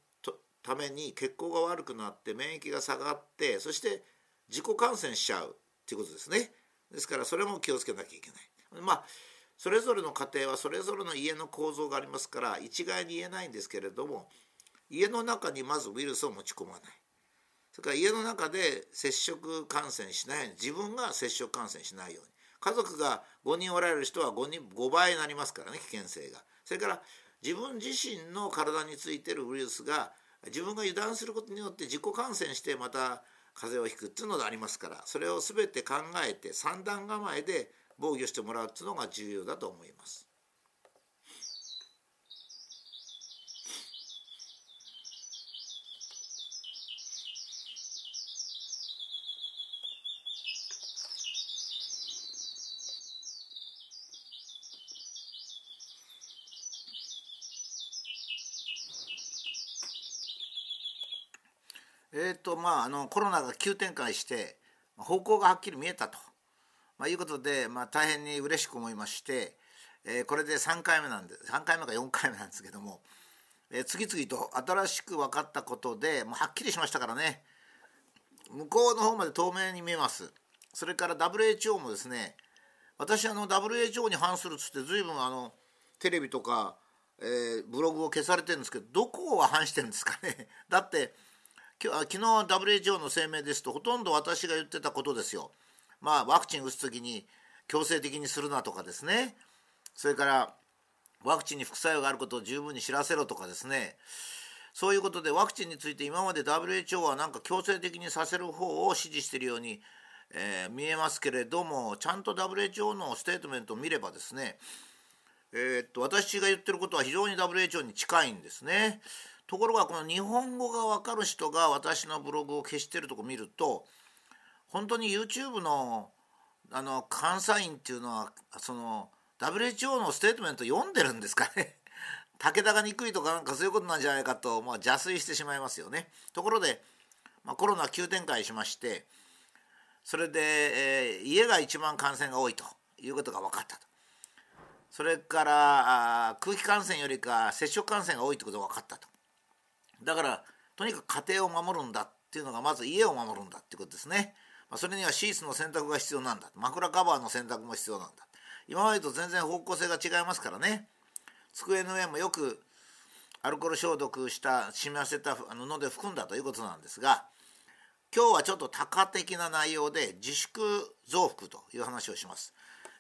ために血行が悪くなって免疫が下がってそして自己感染しちゃうっていうことですね。ですからそれも気をつけなきゃいけない。まあそれぞれの家庭はそれぞれの家の構造がありますから一概に言えないんですけれども家の中にまずウイルスを持ち込まないそれから家の中で接触感染しないように自分が接触感染しないように家族が5人おられる人は 5, 人5倍になりますからね危険性がそれから自分自身の体についてるウイルスが自分が油断することによって自己感染してまた風邪をひくっていうのがありますからそれを全て考えて三段構えで防御してもらうっていうのが重要だと思います。えーとまあ、あのコロナが急展開して方向がはっきり見えたと、まあ、いうことで、まあ、大変に嬉しく思いまして、えー、これで3回目なんで3回目か4回目なんですけども、えー、次々と新しく分かったことでもうはっきりしましたからね。向こうの方まで透明に見えます。それから WHO もですね私あの WHO に反するっつって随分あのテレビとか、えー、ブログを消されてるんですけどどこは反してるんですかね。だって昨日 WHO の声明ですとほとんど私が言ってたことですよ。まあワクチン打つ時に強制的にするなとかですねそれからワクチンに副作用があることを十分に知らせろとかですねそういうことでワクチンについて今まで WHO はなんか強制的にさせる方を支持しているように、えー、見えますけれどもちゃんと WHO のステートメントを見ればですねえー、っと私が言ってることは非常に WHO に近いんですね。ところがこの日本語が分かる人が私のブログを消してるとこ見ると本当に YouTube のあの監査員っていうのはその WHO のステートメント読んでるんですかね [LAUGHS] 武田が憎いとかなんかそういうことなんじゃないかと、まあ、邪推してしまいますよね。ところで、まあ、コロナ急展開しましてそれで、えー、家が一番感染が多いということが分かったと。それからあ空気感染よりか接触感染が多いということが分かったと。だからとにかく家庭を守るんだっていうのがまず家を守るんだっていうことですね、まあ、それにはシーツの洗濯が必要なんだ。枕カバーの洗濯も必要なんだ。今までと全然方向性が違いますからね。机の上もよくアルコール消毒した染みわせた布で拭くんだということなんですが今日はちょっと多価的な内容で自粛増幅という話をします。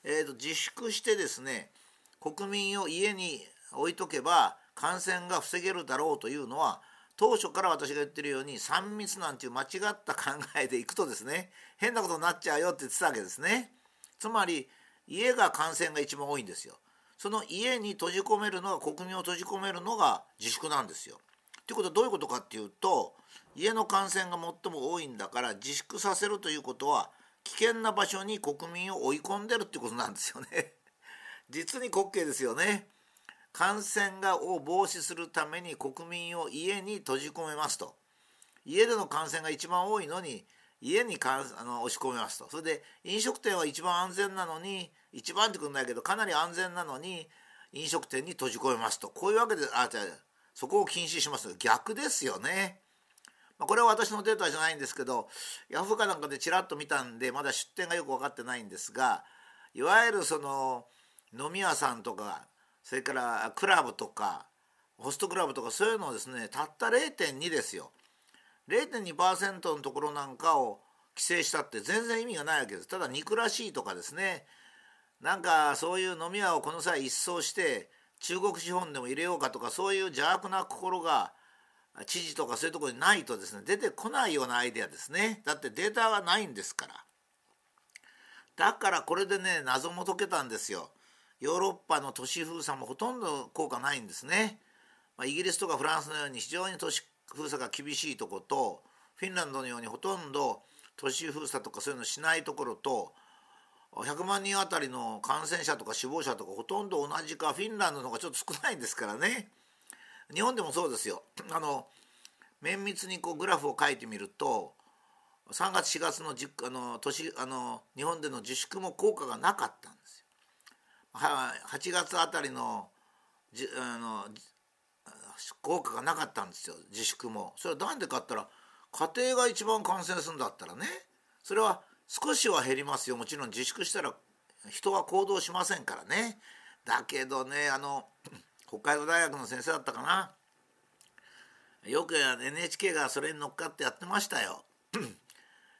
えーと自粛してですね国民を家に置いとけば感染が防げるだろうというのは当初から私が言ってるように3密なんていう間違った考えでいくとですね変なことになっちゃうよって言ってたわけですね。つまり家が感染が一番多いんですよ。その家に閉じ込めるのが国民を閉じ込めるのが自粛なんですよ。ということはどういうことかっていうと家の感染が最も多いんだから自粛させるということは危険な場所に国民を追い込んでるってことなんですよね。実に滑稽ですよね。感染がを防止するために国民を家に閉じ込めますと。家での感染が一番多いのに家にかんあの押し込めますと。それで飲食店は一番安全なのに一番ってことないけどかなり安全なのに飲食店に閉じ込めますと。こういうわけであじゃそこを禁止します逆ですよね。まあ、これは私のデータじゃないんですけどヤフーかなんかでちらっと見たんでまだ出店がよく分かってないんですがいわゆるその飲み屋さんとかそれからクラブとかホストクラブとかそういうのをですねたった0.2ですよ。0.2%のところなんかを規制したって全然意味がないわけです。ただ憎らしいとかですね。なんかそういう飲み屋をこの際一掃して中国資本でも入れようかとかそういう邪悪な心が知事とかそういうところにないとですね出てこないようなアイデアですね。だってデータがないんですから。だからこれでね謎も解けたんですよ。ヨーロッパの都市封鎖もほとんど効果ないんですね。まあ、イギリスとかフランスのように非常に都市封鎖が厳しいとことフィンランドのようにほとんど都市封鎖とかそういうのしないところと100万人あたりの感染者とか死亡者とかほとんど同じかフィンランドの方がちょっと少ないんですからね日本でもそうですよあの綿密にこうグラフを書いてみると3月4月のじあの年あの日本での自粛も効果がなかったんですよ。8月あたりのじあの効果がなかったんですよ自粛も。それは何でかったら家庭が一番感染するんだったらねそれは少しは減りますよもちろん自粛したら人は行動しませんからねだけどねあの北海道大学の先生だったかなよく NHK がそれに乗っかってやってましたよ。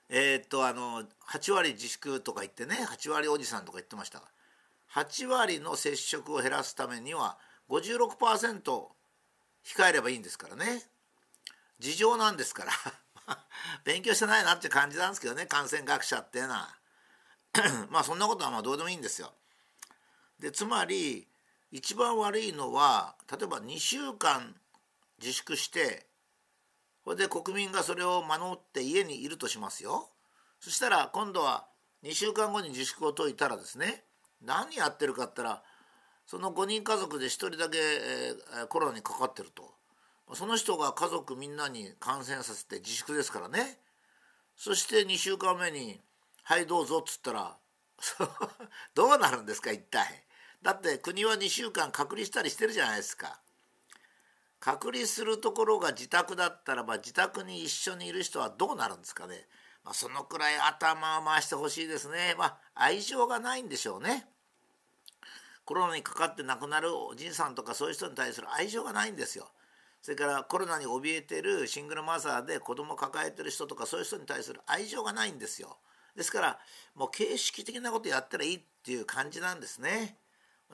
えっとあの8割自粛とか言ってね8割おじさんとか言ってましたが8割の接触を減らすためには56%控えればいいんですからね事情なんですから [LAUGHS] 勉強してないなって感じなんですけどね感染学者っていうのは [CLEARS THROAT] まあそんなことはまあどうでもいいんですよ。でつまり一番悪いのは例えば2週間自粛してそれで国民がそれを守って家にいるとしますよ。そしたら今度は2週間後に自粛を解いたらですね何やってるかって言ったらその5人家族で1人だけ、え、コロナにかかってると。その人が家族みんなに感染させて自粛ですからね。そして2週間目に「はいどうぞ」っつったら [LAUGHS] どうなるんですか一体。だって国は2週間隔離したりしてるじゃないですか。隔離するところが自宅だったらば自宅に一緒にいる人はどうなるんですかね、まあ、そのくらい頭を回してほしいですね。まあ愛情がないんでしょうね。コロナにかかって亡くなるおじいさんとかそういう人に対する愛情がないんですよ。それからコロナに怯えてるシングルマザーで子供抱えてる人とかそういう人に対する愛情がないんですよ。ですからもう形式的なことやったらいいっていう感じなんですね。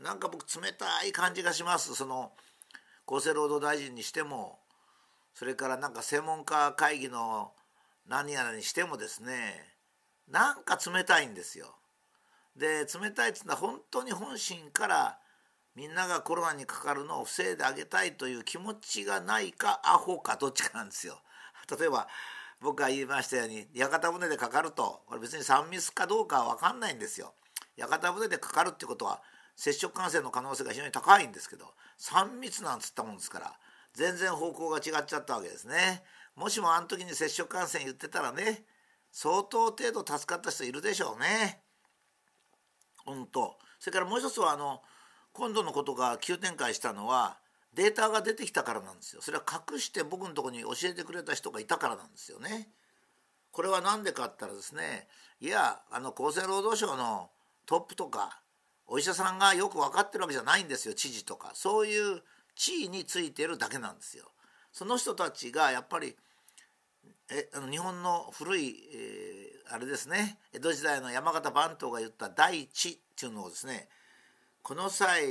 なんか僕冷たい感じがします。その厚生労働大臣にしてもそれからなんか専門家会議の何やらにしてもですねなんか冷たいんですよ。で冷たいっつうのは本当に本心からみんながコロナにかかるのを防いであげたいという気持ちがないかアホかどっちかなんですよ。[LAUGHS] 例えば僕が言いましたように屋形船でかかるとこれ別に3密かどうかは分かんないんですよ。屋形船でかかるってことは接触感染の可能性が非常に高いんですけど3密なんつったもんですから全然方向が違っちゃったわけですね。もしもあの時に接触感染言ってたらね相当程度助かった人いるでしょうね。本当。それからもう一つはあの今度のことが急展開したのはデータが出てきたからなんですよ。それは隠して僕のとこに教えてくれた人がいたからなんですよね。これは何でかって言ったらですねいやあの厚生労働省のトップとかお医者さんがよく分かってるわけじゃないんですよ知事とか。そういう地位についてるだけなんですよ。その人たちがやっぱりえあの日本の古い、えー、あれですね。江戸時代の山形番頭が言った第一っていうのをですねこの際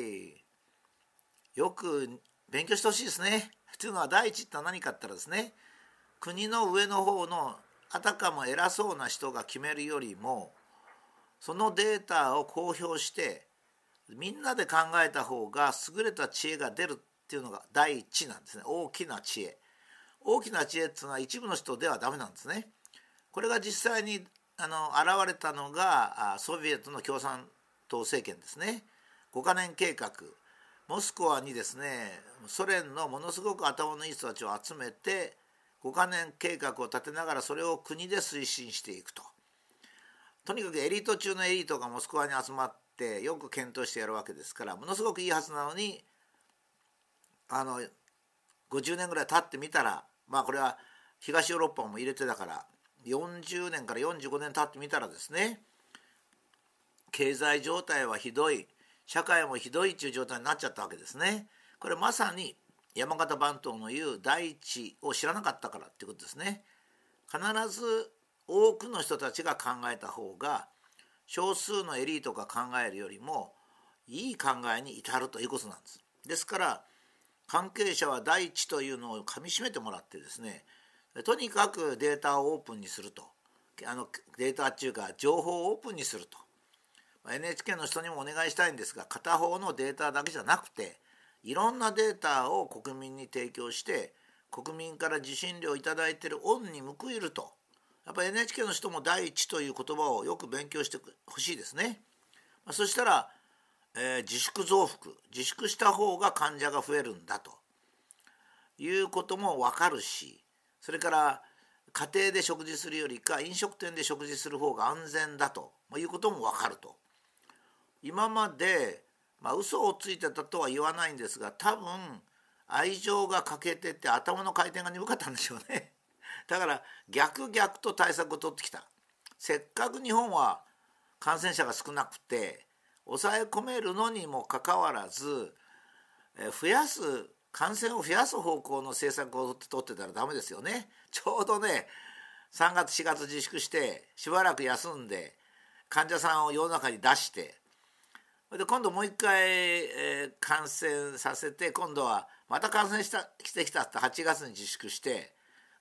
よく勉強してほしいですね。というのは第一って何かって言ったらですね国の上の方のあたかも偉そうな人が決めるよりもそのデータを公表してみんなで考えた方が優れた知恵が出るっていうのが第一なんですね。大きな知恵。大きな知恵っていうのは一部の人ではダメなんですね。これが実際にあの現れたのがソビエトの共産党政権ですね。5カ年計画。モスクワにですねソ連のものすごく頭のいい人たちを集めて5カ年計画を立てながらそれを国で推進していくと。とにかくエリート中のエリートがモスクワに集まってよく検討してやるわけですからものすごくいいはずなのにあの50年ぐらい経ってみたらまあこれは東ヨーロッパも入れてたから40年から45年経ってみたらですね経済状態はひどい社会もひどいという状態になっちゃったわけですね。これまさに山形番頭の言う第一を知らなかったからっていうことですね。必ず多くの人たちが考えた方が少数のエリートが考えるよりもいい考えに至るということなんです。ですから関係者は第一というのをかみしめてもらってですねとにかくデータをオープンにすると。あのデータっていうか情報をオープンにすると。NHK の人にもお願いしたいんですが片方のデータだけじゃなくていろんなデータを国民に提供して国民から受信料を頂いてる恩に報いると。やっぱ NHK の人も第一という言葉をよく勉強してほしいですね。そしたら、えー、自粛増幅自粛した方が患者が増えるんだと。いうことも分かるしそれから家庭で食事するよりか飲食店で食事する方が安全だと。いうことも分かると。今まで、まあ、嘘をついてたとは言わないんですが多分愛情が欠けてて頭の回転が鈍かったんでしょうね。[LAUGHS] だから逆逆と対策を取ってきた。せっかく日本は感染者が少なくて抑え込めるのにもかかわらず増やす感染を増やす方向の政策を取ってたらダメですよね。ちょうどね3月4月自粛してしばらく休んで患者さんを世の中に出してで今度もう一回、えー、感染させて今度はまた感染したしてきたって8月に自粛して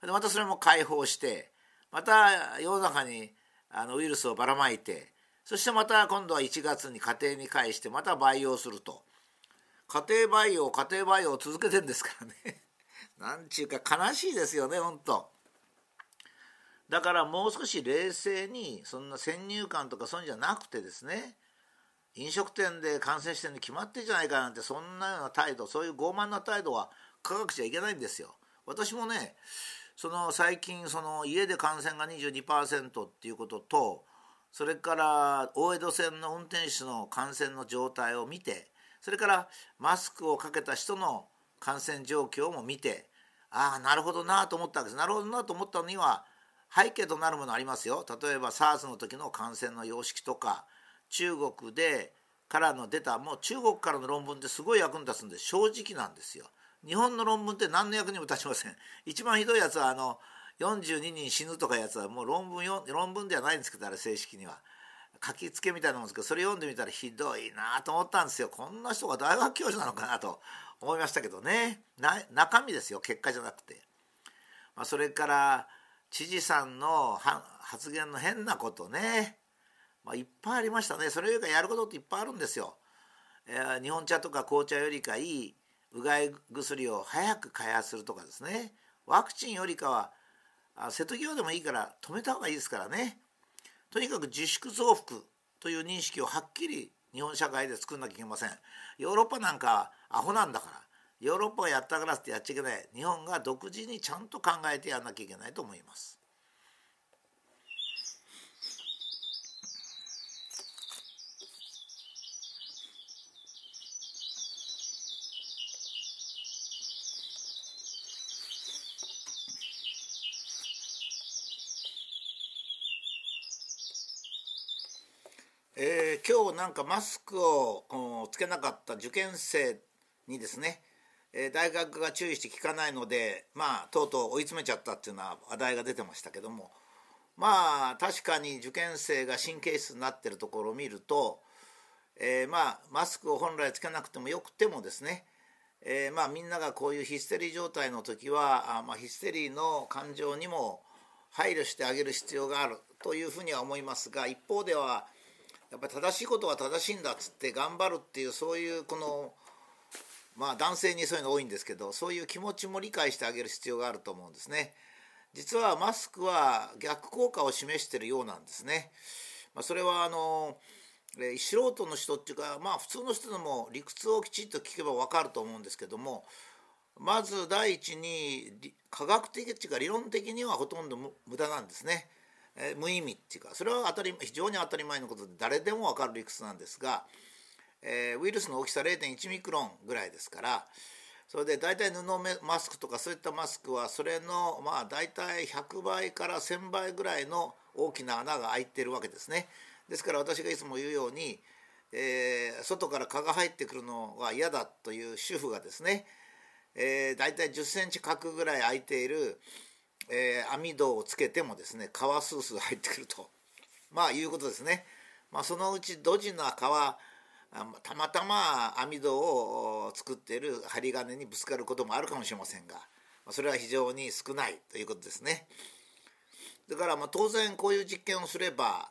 でまたそれも解放してまた世の中にあのウイルスをばらまいてそしてまた今度は1月に家庭に返してまた培養すると。家庭培養家庭培養を続けてんですからね。[LAUGHS] なんちゅうか悲しいですよね本当だからもう少し冷静にそんな先入観とかそういうんじゃなくてですね。飲食店で感染してるに決まってんじゃないかなんてそんなような態度そういう傲慢な態度は科学じゃいけないんですよ。私もねその最近その家で感染が22%っていうこととそれから大江戸線の運転手の感染の状態を見てそれからマスクをかけた人の感染状況も見てああなるほどなと思ったわけですなるほどなと思ったのには背景となるものありますよ例えば SARS の時の感染の様式とか中国でからの出たもう中国からの論文ってすごい役に立つんで正直なんですよ。日本の論文って何の役にも立ちません。一番ひどいやつはあの42人死ぬとかやつはもう論文よ論文ではないんですけどあれ正式には。書きつけみたいなもんですけどそれ読んでみたらひどいなと思ったんですよ。こんな人が大学教授なのかなと思いましたけどね。中身ですよ結果じゃなくて。まあ、それから知事さんの発言の変なことね。まあ、いっぱいありましたねそれよりかやることっていっぱいあるんですよ。えー、日本茶とか紅茶よりかいいうがい薬を早く開発するとかですねワクチンよりかはあ瀬戸際でもいいから止めた方がいいですからね。とにかく自粛増幅という認識をはっきり日本社会で作んなきゃいけません。ヨーロッパなんかアホなんだから。ヨーロッパがやったからってやっちゃいけない。日本が独自にちゃんと考えてやんなきゃいけないと思います。えー、今日なんかマスクをつけなかった受験生にですね、えー、大学が注意して聞かないのでまあとうとう追い詰めちゃったっていうのは話題が出てましたけどもまあ確かに受験生が神経質になってるところを見ると、えー、まあマスクを本来つけなくてもよくてもですねえー、まあみんながこういうヒステリー状態の時はあ、まあ、ヒステリーの感情にも配慮してあげる必要があるというふうには思いますが一方ではやっぱり正しいことは正しいんだっつって頑張るっていうそういうこのまあ男性にそういうの多いんですけどそういう気持ちも理解してあげる必要があると思うんですね。実はマスクは逆効果を示しているようなんですね。まあ、それはあの素人の人っていうかまあ普通の人でも理屈をきちっと聞けば分かると思うんですけどもまず第一に科学的っていうか理論的にはほとんど無駄なんですね。え無意味っていうかそれは当たり非常に当たり前のことで誰でも分かる理屈なんですが、えー、ウイルスの大きさ0.1ミクロンぐらいですからそれで大体布マスクとかそういったマスクはそれのまあ大体100倍から1,000倍ぐらいの大きな穴が開いてるわけですね。ですから私がいつも言うように、えー、外から蚊が入ってくるのは嫌だという主婦がですね、えー、大体10センチ角ぐらい開いているえー、網戸をつけてもですね皮スースー入ってくると [LAUGHS] まあいうことですね。まあ、そのうちドジな皮たまたま網戸を作っている針金にぶつかることもあるかもしれませんがそれは非常に少ないということですね。だからまあ当然こういう実験をすれば、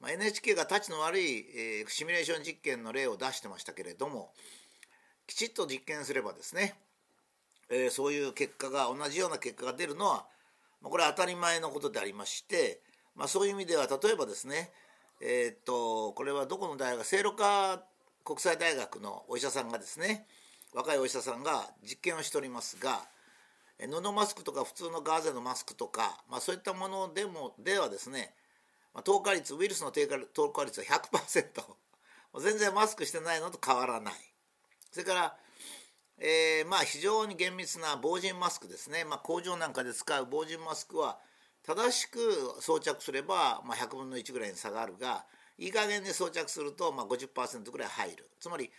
まあ、NHK がたちの悪い、えー、シミュレーション実験の例を出してましたけれどもきちっと実験すればですね、えー、そういう結果が同じような結果が出るのはまこれは当たり前のことでありまして、まあ、そういう意味では例えばですねえー、っとこれはどこの大学聖路加国際大学のお医者さんがですね若いお医者さんが実験をしておりますが布マスクとか普通のガーゼのマスクとか、まあ、そういったものでもではですね、透過率ウイルスの透過率は100%全然マスクしてないのと変わらない。それからえー、まあ非常に厳密な防塵マスクですね、まあ、工場なんかで使う防塵マスクは正しく装着すれば、まあ、100分の1ぐらいに差がるがいい加減に装着すると、まあ、50%ぐらい入る。つまり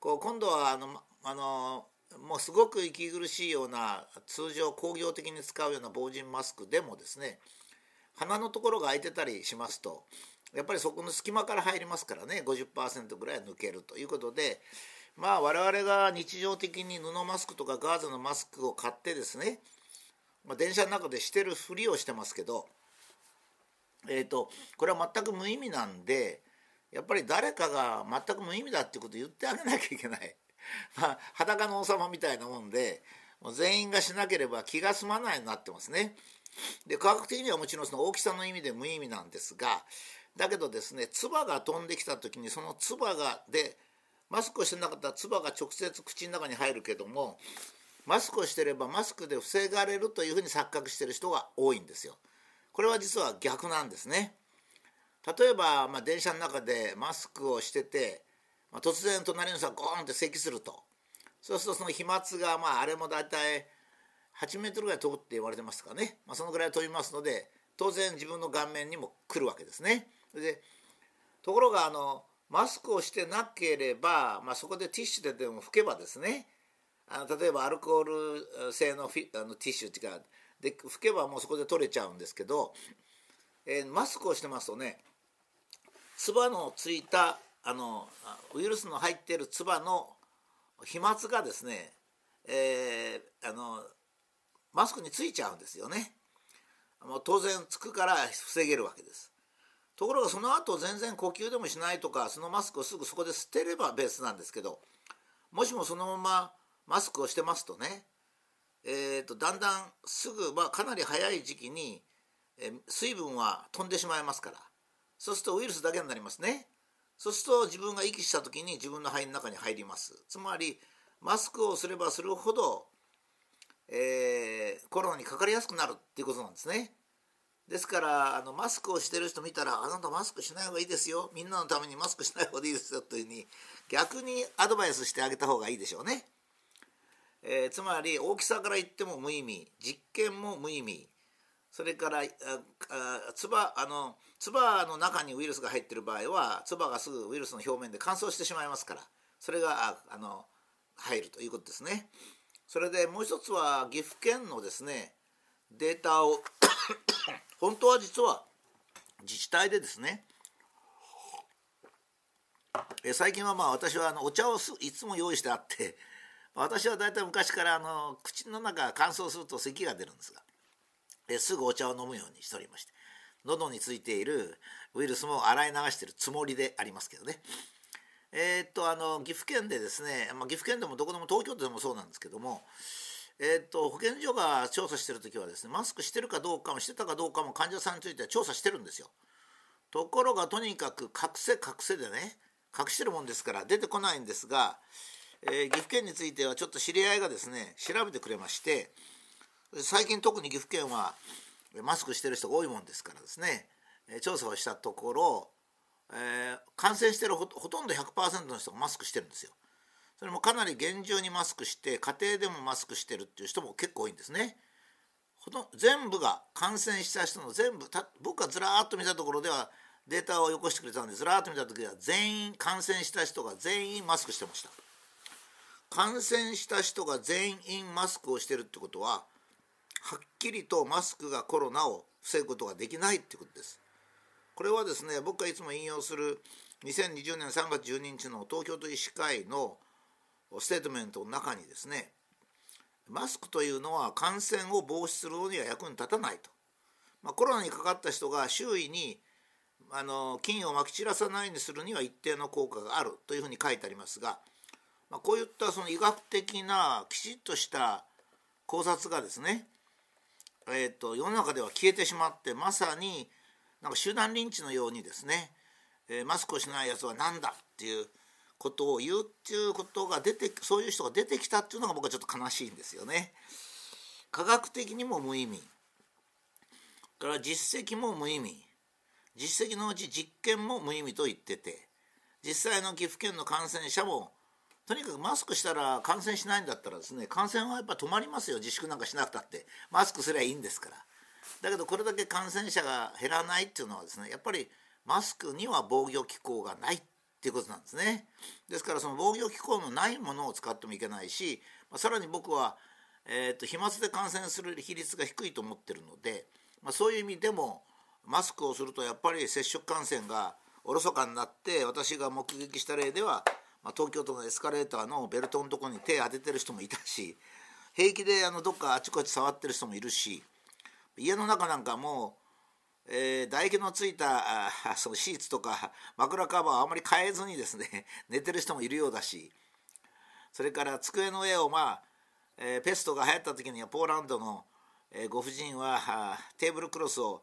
こう今度はあのあのもうすごく息苦しいような通常工業的に使うような防塵マスクでもですね鼻のところが開いてたりしますとやっぱりそこの隙間から入りますからね50%ぐらい抜けるということでまあ我々が日常的に布マスクとかガーゼのマスクを買ってですね、まあ、電車の中でしてるふりをしてますけどえーと、これは全く無意味なんでやっぱり誰かが全く無意味だってことを言ってあげなきゃいけない。[LAUGHS] まあ、裸の王様みたいなもんでもう全員がしなければ気が済まないようになってますね。で科学的にはもちろんその大きさの意味で無意味なんですがだけどですね唾が飛んできた時にその唾がでマスクをしてなかったら唾が直接口の中に入るけどもマスクをしてればマスクで防がれるというふうに錯覚してる人が多いんですよ。これは実は逆なんですね。例えば、まあ、電車の中でマスクをしてて、まあ、突然隣の人がゴーンって咳するとそうするとその飛沫がまああれも大体8メートルぐらい飛ぶって言われてますかね、まあ、そのぐらい飛びますので当然自分の顔面にも来るわけですね。でところがあのマスクをしてなければ、まあ、そこでティッシュででも拭けばですねあの例えばアルコール製のフィあのティッシュっていうかで拭けばもうそこで取れちゃうんですけど、えー、マスクをしてますとね唾のついたあのウイルスの入っている唾の飛沫がですね、えー、あのマスクについちゃうんですよね。もう当然つくから防げるわけです。ところがその後全然呼吸でもしないとかそのマスクをすぐそこで捨てればベースなんですけどもしもそのままマスクをしてますとねえーと、だんだんすぐ、まあ、かなり早い時期に、え、水分は飛んでしまいますからそうするとウイルスだけになりますね。そうすると自分が息した時に自分の肺の中に入ります。つまりマスクをすればするほど、えー、コロナにかかりやすくなるっていうことなんですね。ですからあのマスクをしてる人見たら「あなたマスクしない方がいいですよみんなのためにマスクしない方がいいですよ」というふうに逆にアドバイスしてあげた方がいいでしょうね。えー、つまり大きさから言っても無意味実験も無意味それから唾あの唾の中にウイルスが入ってる場合は唾がすぐウイルスの表面で乾燥してしまいますからそれがあの入るということですね。それでもう一つは岐阜県のですねデータを [COUGHS] 本当は実は自治体でですね最近はまあ私はあのお茶をいつも用意してあって私は大体昔からあの口の中が乾燥すると咳が出るんですがえすぐお茶を飲むようにしておりまして喉についているウイルスも洗い流してるつもりでありますけどね。えー、っとあの岐阜県でですね、まあ、岐阜県でもどこでも東京都でもそうなんですけども、えー、っと保健所が調査してる時はですねマスクしてるかどうかもしてたかどうかも患者さんについては調査してるんですよ。ところがとにかく隠せ隠せでね隠してるもんですから出てこないんですがえー、岐阜県についてはちょっと知り合いがですね調べてくれまして最近特に岐阜県はマスクしてる人が多いもんですからですね調査をしたところ、えー、感染してるほとんど100%の人がマスクしてるんですよ。それもかなり厳重にマスクして家庭でもマスクしてるっていう人も結構多いんですね。ほと全部が感染した人の全部僕がずらーっと見たところではデータをよこしてくれたんでずらーっと見た時は全員感染した人が全員マスクしてました。感染した人が全員マスクをしてるってことははっきりとマスクがコロナを防ぐことができないってことです。これはですね僕がいつも引用する2020年3月12日の東京都医師会のステートメントの中にですねマスクというのは感染を防止するのには役に立たないと、まあ、コロナにかかった人が周囲にあの菌をまき散らさないようにするには一定の効果があるというふうに書いてありますがまあ、こういったその医学的なきちっとした考察がですね、えーと、世の中では消えてしまってまさになんか集団リンチのようにですね、えー、マスクをしないやつは何だっていうことを言うっていうことが出てそういう人が出てきたっていうのが僕はちょっと悲しいんですよね。科学的にも無意味。から実績も無意味。実績のうち実験も無意味と言ってて実際の岐阜県の感染者もとにかくマスクしたら感染しないんだったらですね感染はやっぱ止まりますよ。自粛なんかしなくたって。マスクすりゃいいんですから。だけどこれだけ感染者が減らないっていうのはですねやっぱりマスクには防御機構がない。っっていうことなんですね。ですからその防御機構のないものを使ってもいけないし、まあ、さらに僕は、えーと、飛沫で感染する比率が低いと思ってるので、まあ、そういう意味でもマスクをするとやっぱり接触感染がおろそかになって私が目撃した例では、まあ、東京都のエスカレーターのベルトのとこに手当ててる人もいたし平気であのどっかあちこち触ってる人もいるし家の中なんかもえー、唾液のついたあ [LAUGHS] そのシーツとか枕カバーをあまり変えずにですね [LAUGHS] 寝てる人もいるようだしそれから机の上をまあ、えー、ペストが流行った時にはポーランドの、えー、ご婦人はテーブルクロスを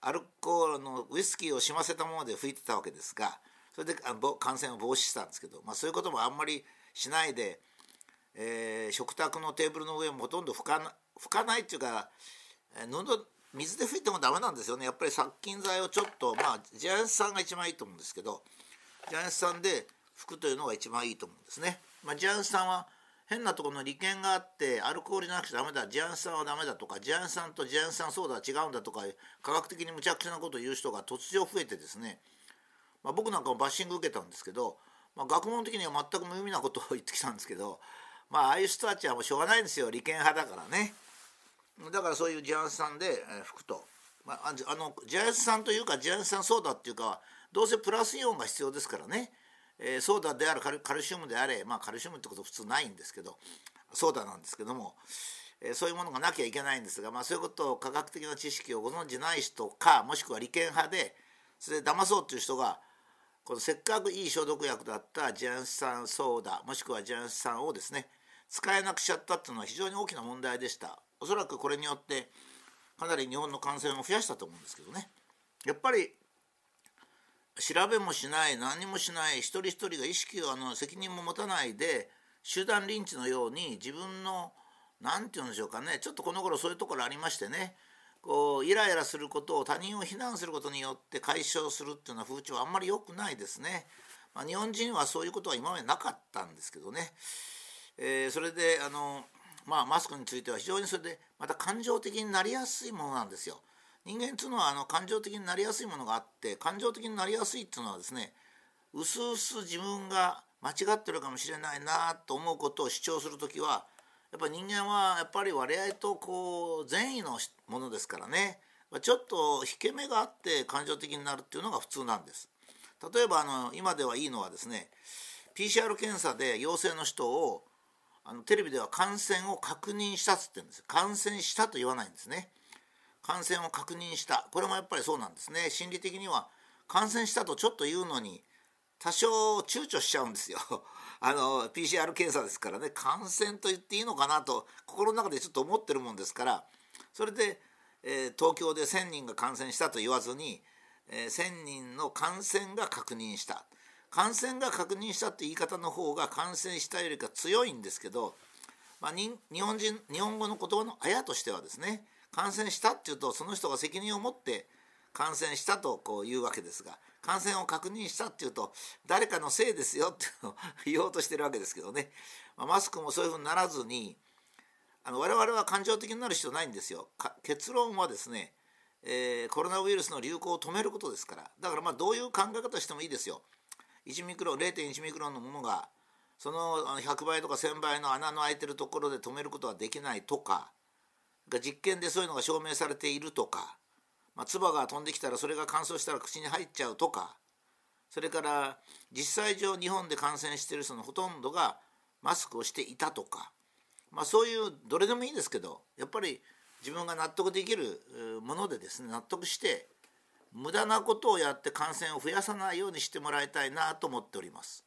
アルコールのウイスキーをしませたもので拭いてたわけですがそれで感染を防止したんですけど、まあ、そういうこともあんまりしないで、えー、食卓のテーブルの上もほとんど拭かな拭かないっていうか布水で拭いてもダメなんですよねやっぱり殺菌剤をちょっとまあジャイアンツ酸が一番いいと思うんですけどジャイアンツ酸で拭くというのが一番いいと思うんですね。まあ、ジャイアンツ酸は変なところの利権があってアルコールじゃなくてダメだジャイアンツ酸はダメだとかジャイアンツ酸とジャイアンツ酸ソーダは違うんだとか科学的に無茶苦茶なことを言う人が突如増えてですね、まあ、僕なんかもバッシング受けたんですけど、まあ、学問的には全く無意味なことを言ってきたんですけどまあああいう人たちはもうしょうがないんですよ利権派だからね。だからそういうジャイアンツさんで拭くと、まあ、あのジャンツさんというかジャイアンツさんソーダっていうかどうせプラスイオンが必要ですからね、えー、ソーダであるカルカルシウムであれまあカルシウムってこと普通ないんですけどソーダなんですけども、えー、そういうものがなきゃいけないんですが、まあ、そういうことを科学的な知識をご存じない人かもしくは利権派でそれで騙そうっていう人がこのせっかくいい消毒薬だったジャン酸ソーダもしくはジャン酸をですね使えなくしちゃったっていうのは非常に大きな問題でした。おそらくこれによってかなり日本の感染を増やしたと思うんですけどねやっぱり調べもしない何もしない一人一人が意識をあの責任も持たないで集団リンチのように自分の何て言うんでしょうかねちょっとこの頃そういうところありましてねこうイライラすることを他人を非難することによって解消するっていうのは風潮はあんまり良くないですね。まあ、日本人はそういうことは今までなかったんですけどね。えー、それであのまあ、マスクについては非常にそれでまた感情的になりやすいものなんですよ。人間っていうのはあの感情的になりやすいものがあって感情的になりやすいっていうのはですねうすうす自分が間違ってるかもしれないなと思うことを主張する時はやっぱ人間はやっぱり割合とこう善意のものですからねちょっと引け目があって感情的になるっていうのが普通なんです。例えばあの今ではいいのはですね PCR 検査で陽性の人をあのテレビでは感染を確認したっつってんです。感染したと言わないんですね。感染を確認した。これもやっぱりそうなんですね。心理的には感染したとちょっと言うのに多少躊躇しちゃうんですよ。[LAUGHS] あの PCR 検査ですからね。感染と言っていいのかなと心の中でちょっと思ってるもんですから。それで、えー、東京で1,000人が感染したと言わずに、えー、1,000人の感染が確認した。感染が確認したって言い方の方が感染したよりか強いんですけど、まあ、日本人日本語の言葉のあやとしてはですね感染したっていうとその人が責任を持って感染したとこう言うわけですが感染を確認したっていうと誰かのせいですよっていうのを言おうとしてるわけですけどね、まあ、マスクもそういうふうにならずにあの我々は感情的になる必要ないんですよ。結論はですね、えー、コロナウイルスの流行を止めることですからだからまあどういう考え方してもいいですよ。1ミクロン0.1ミクロンのものがその100倍とか1000倍の穴の開いてるところで止めることはできないとか実験でそういうのが証明されているとか、まあ、唾が飛んできたらそれが乾燥したら口に入っちゃうとかそれから実際上日本で感染してる人のほとんどがマスクをしていたとか、まあ、そういうどれでもいいんですけどやっぱり自分が納得できるものでですね納得して無駄なことをやって感染を増やさないようにしてもらいたいなと思っております。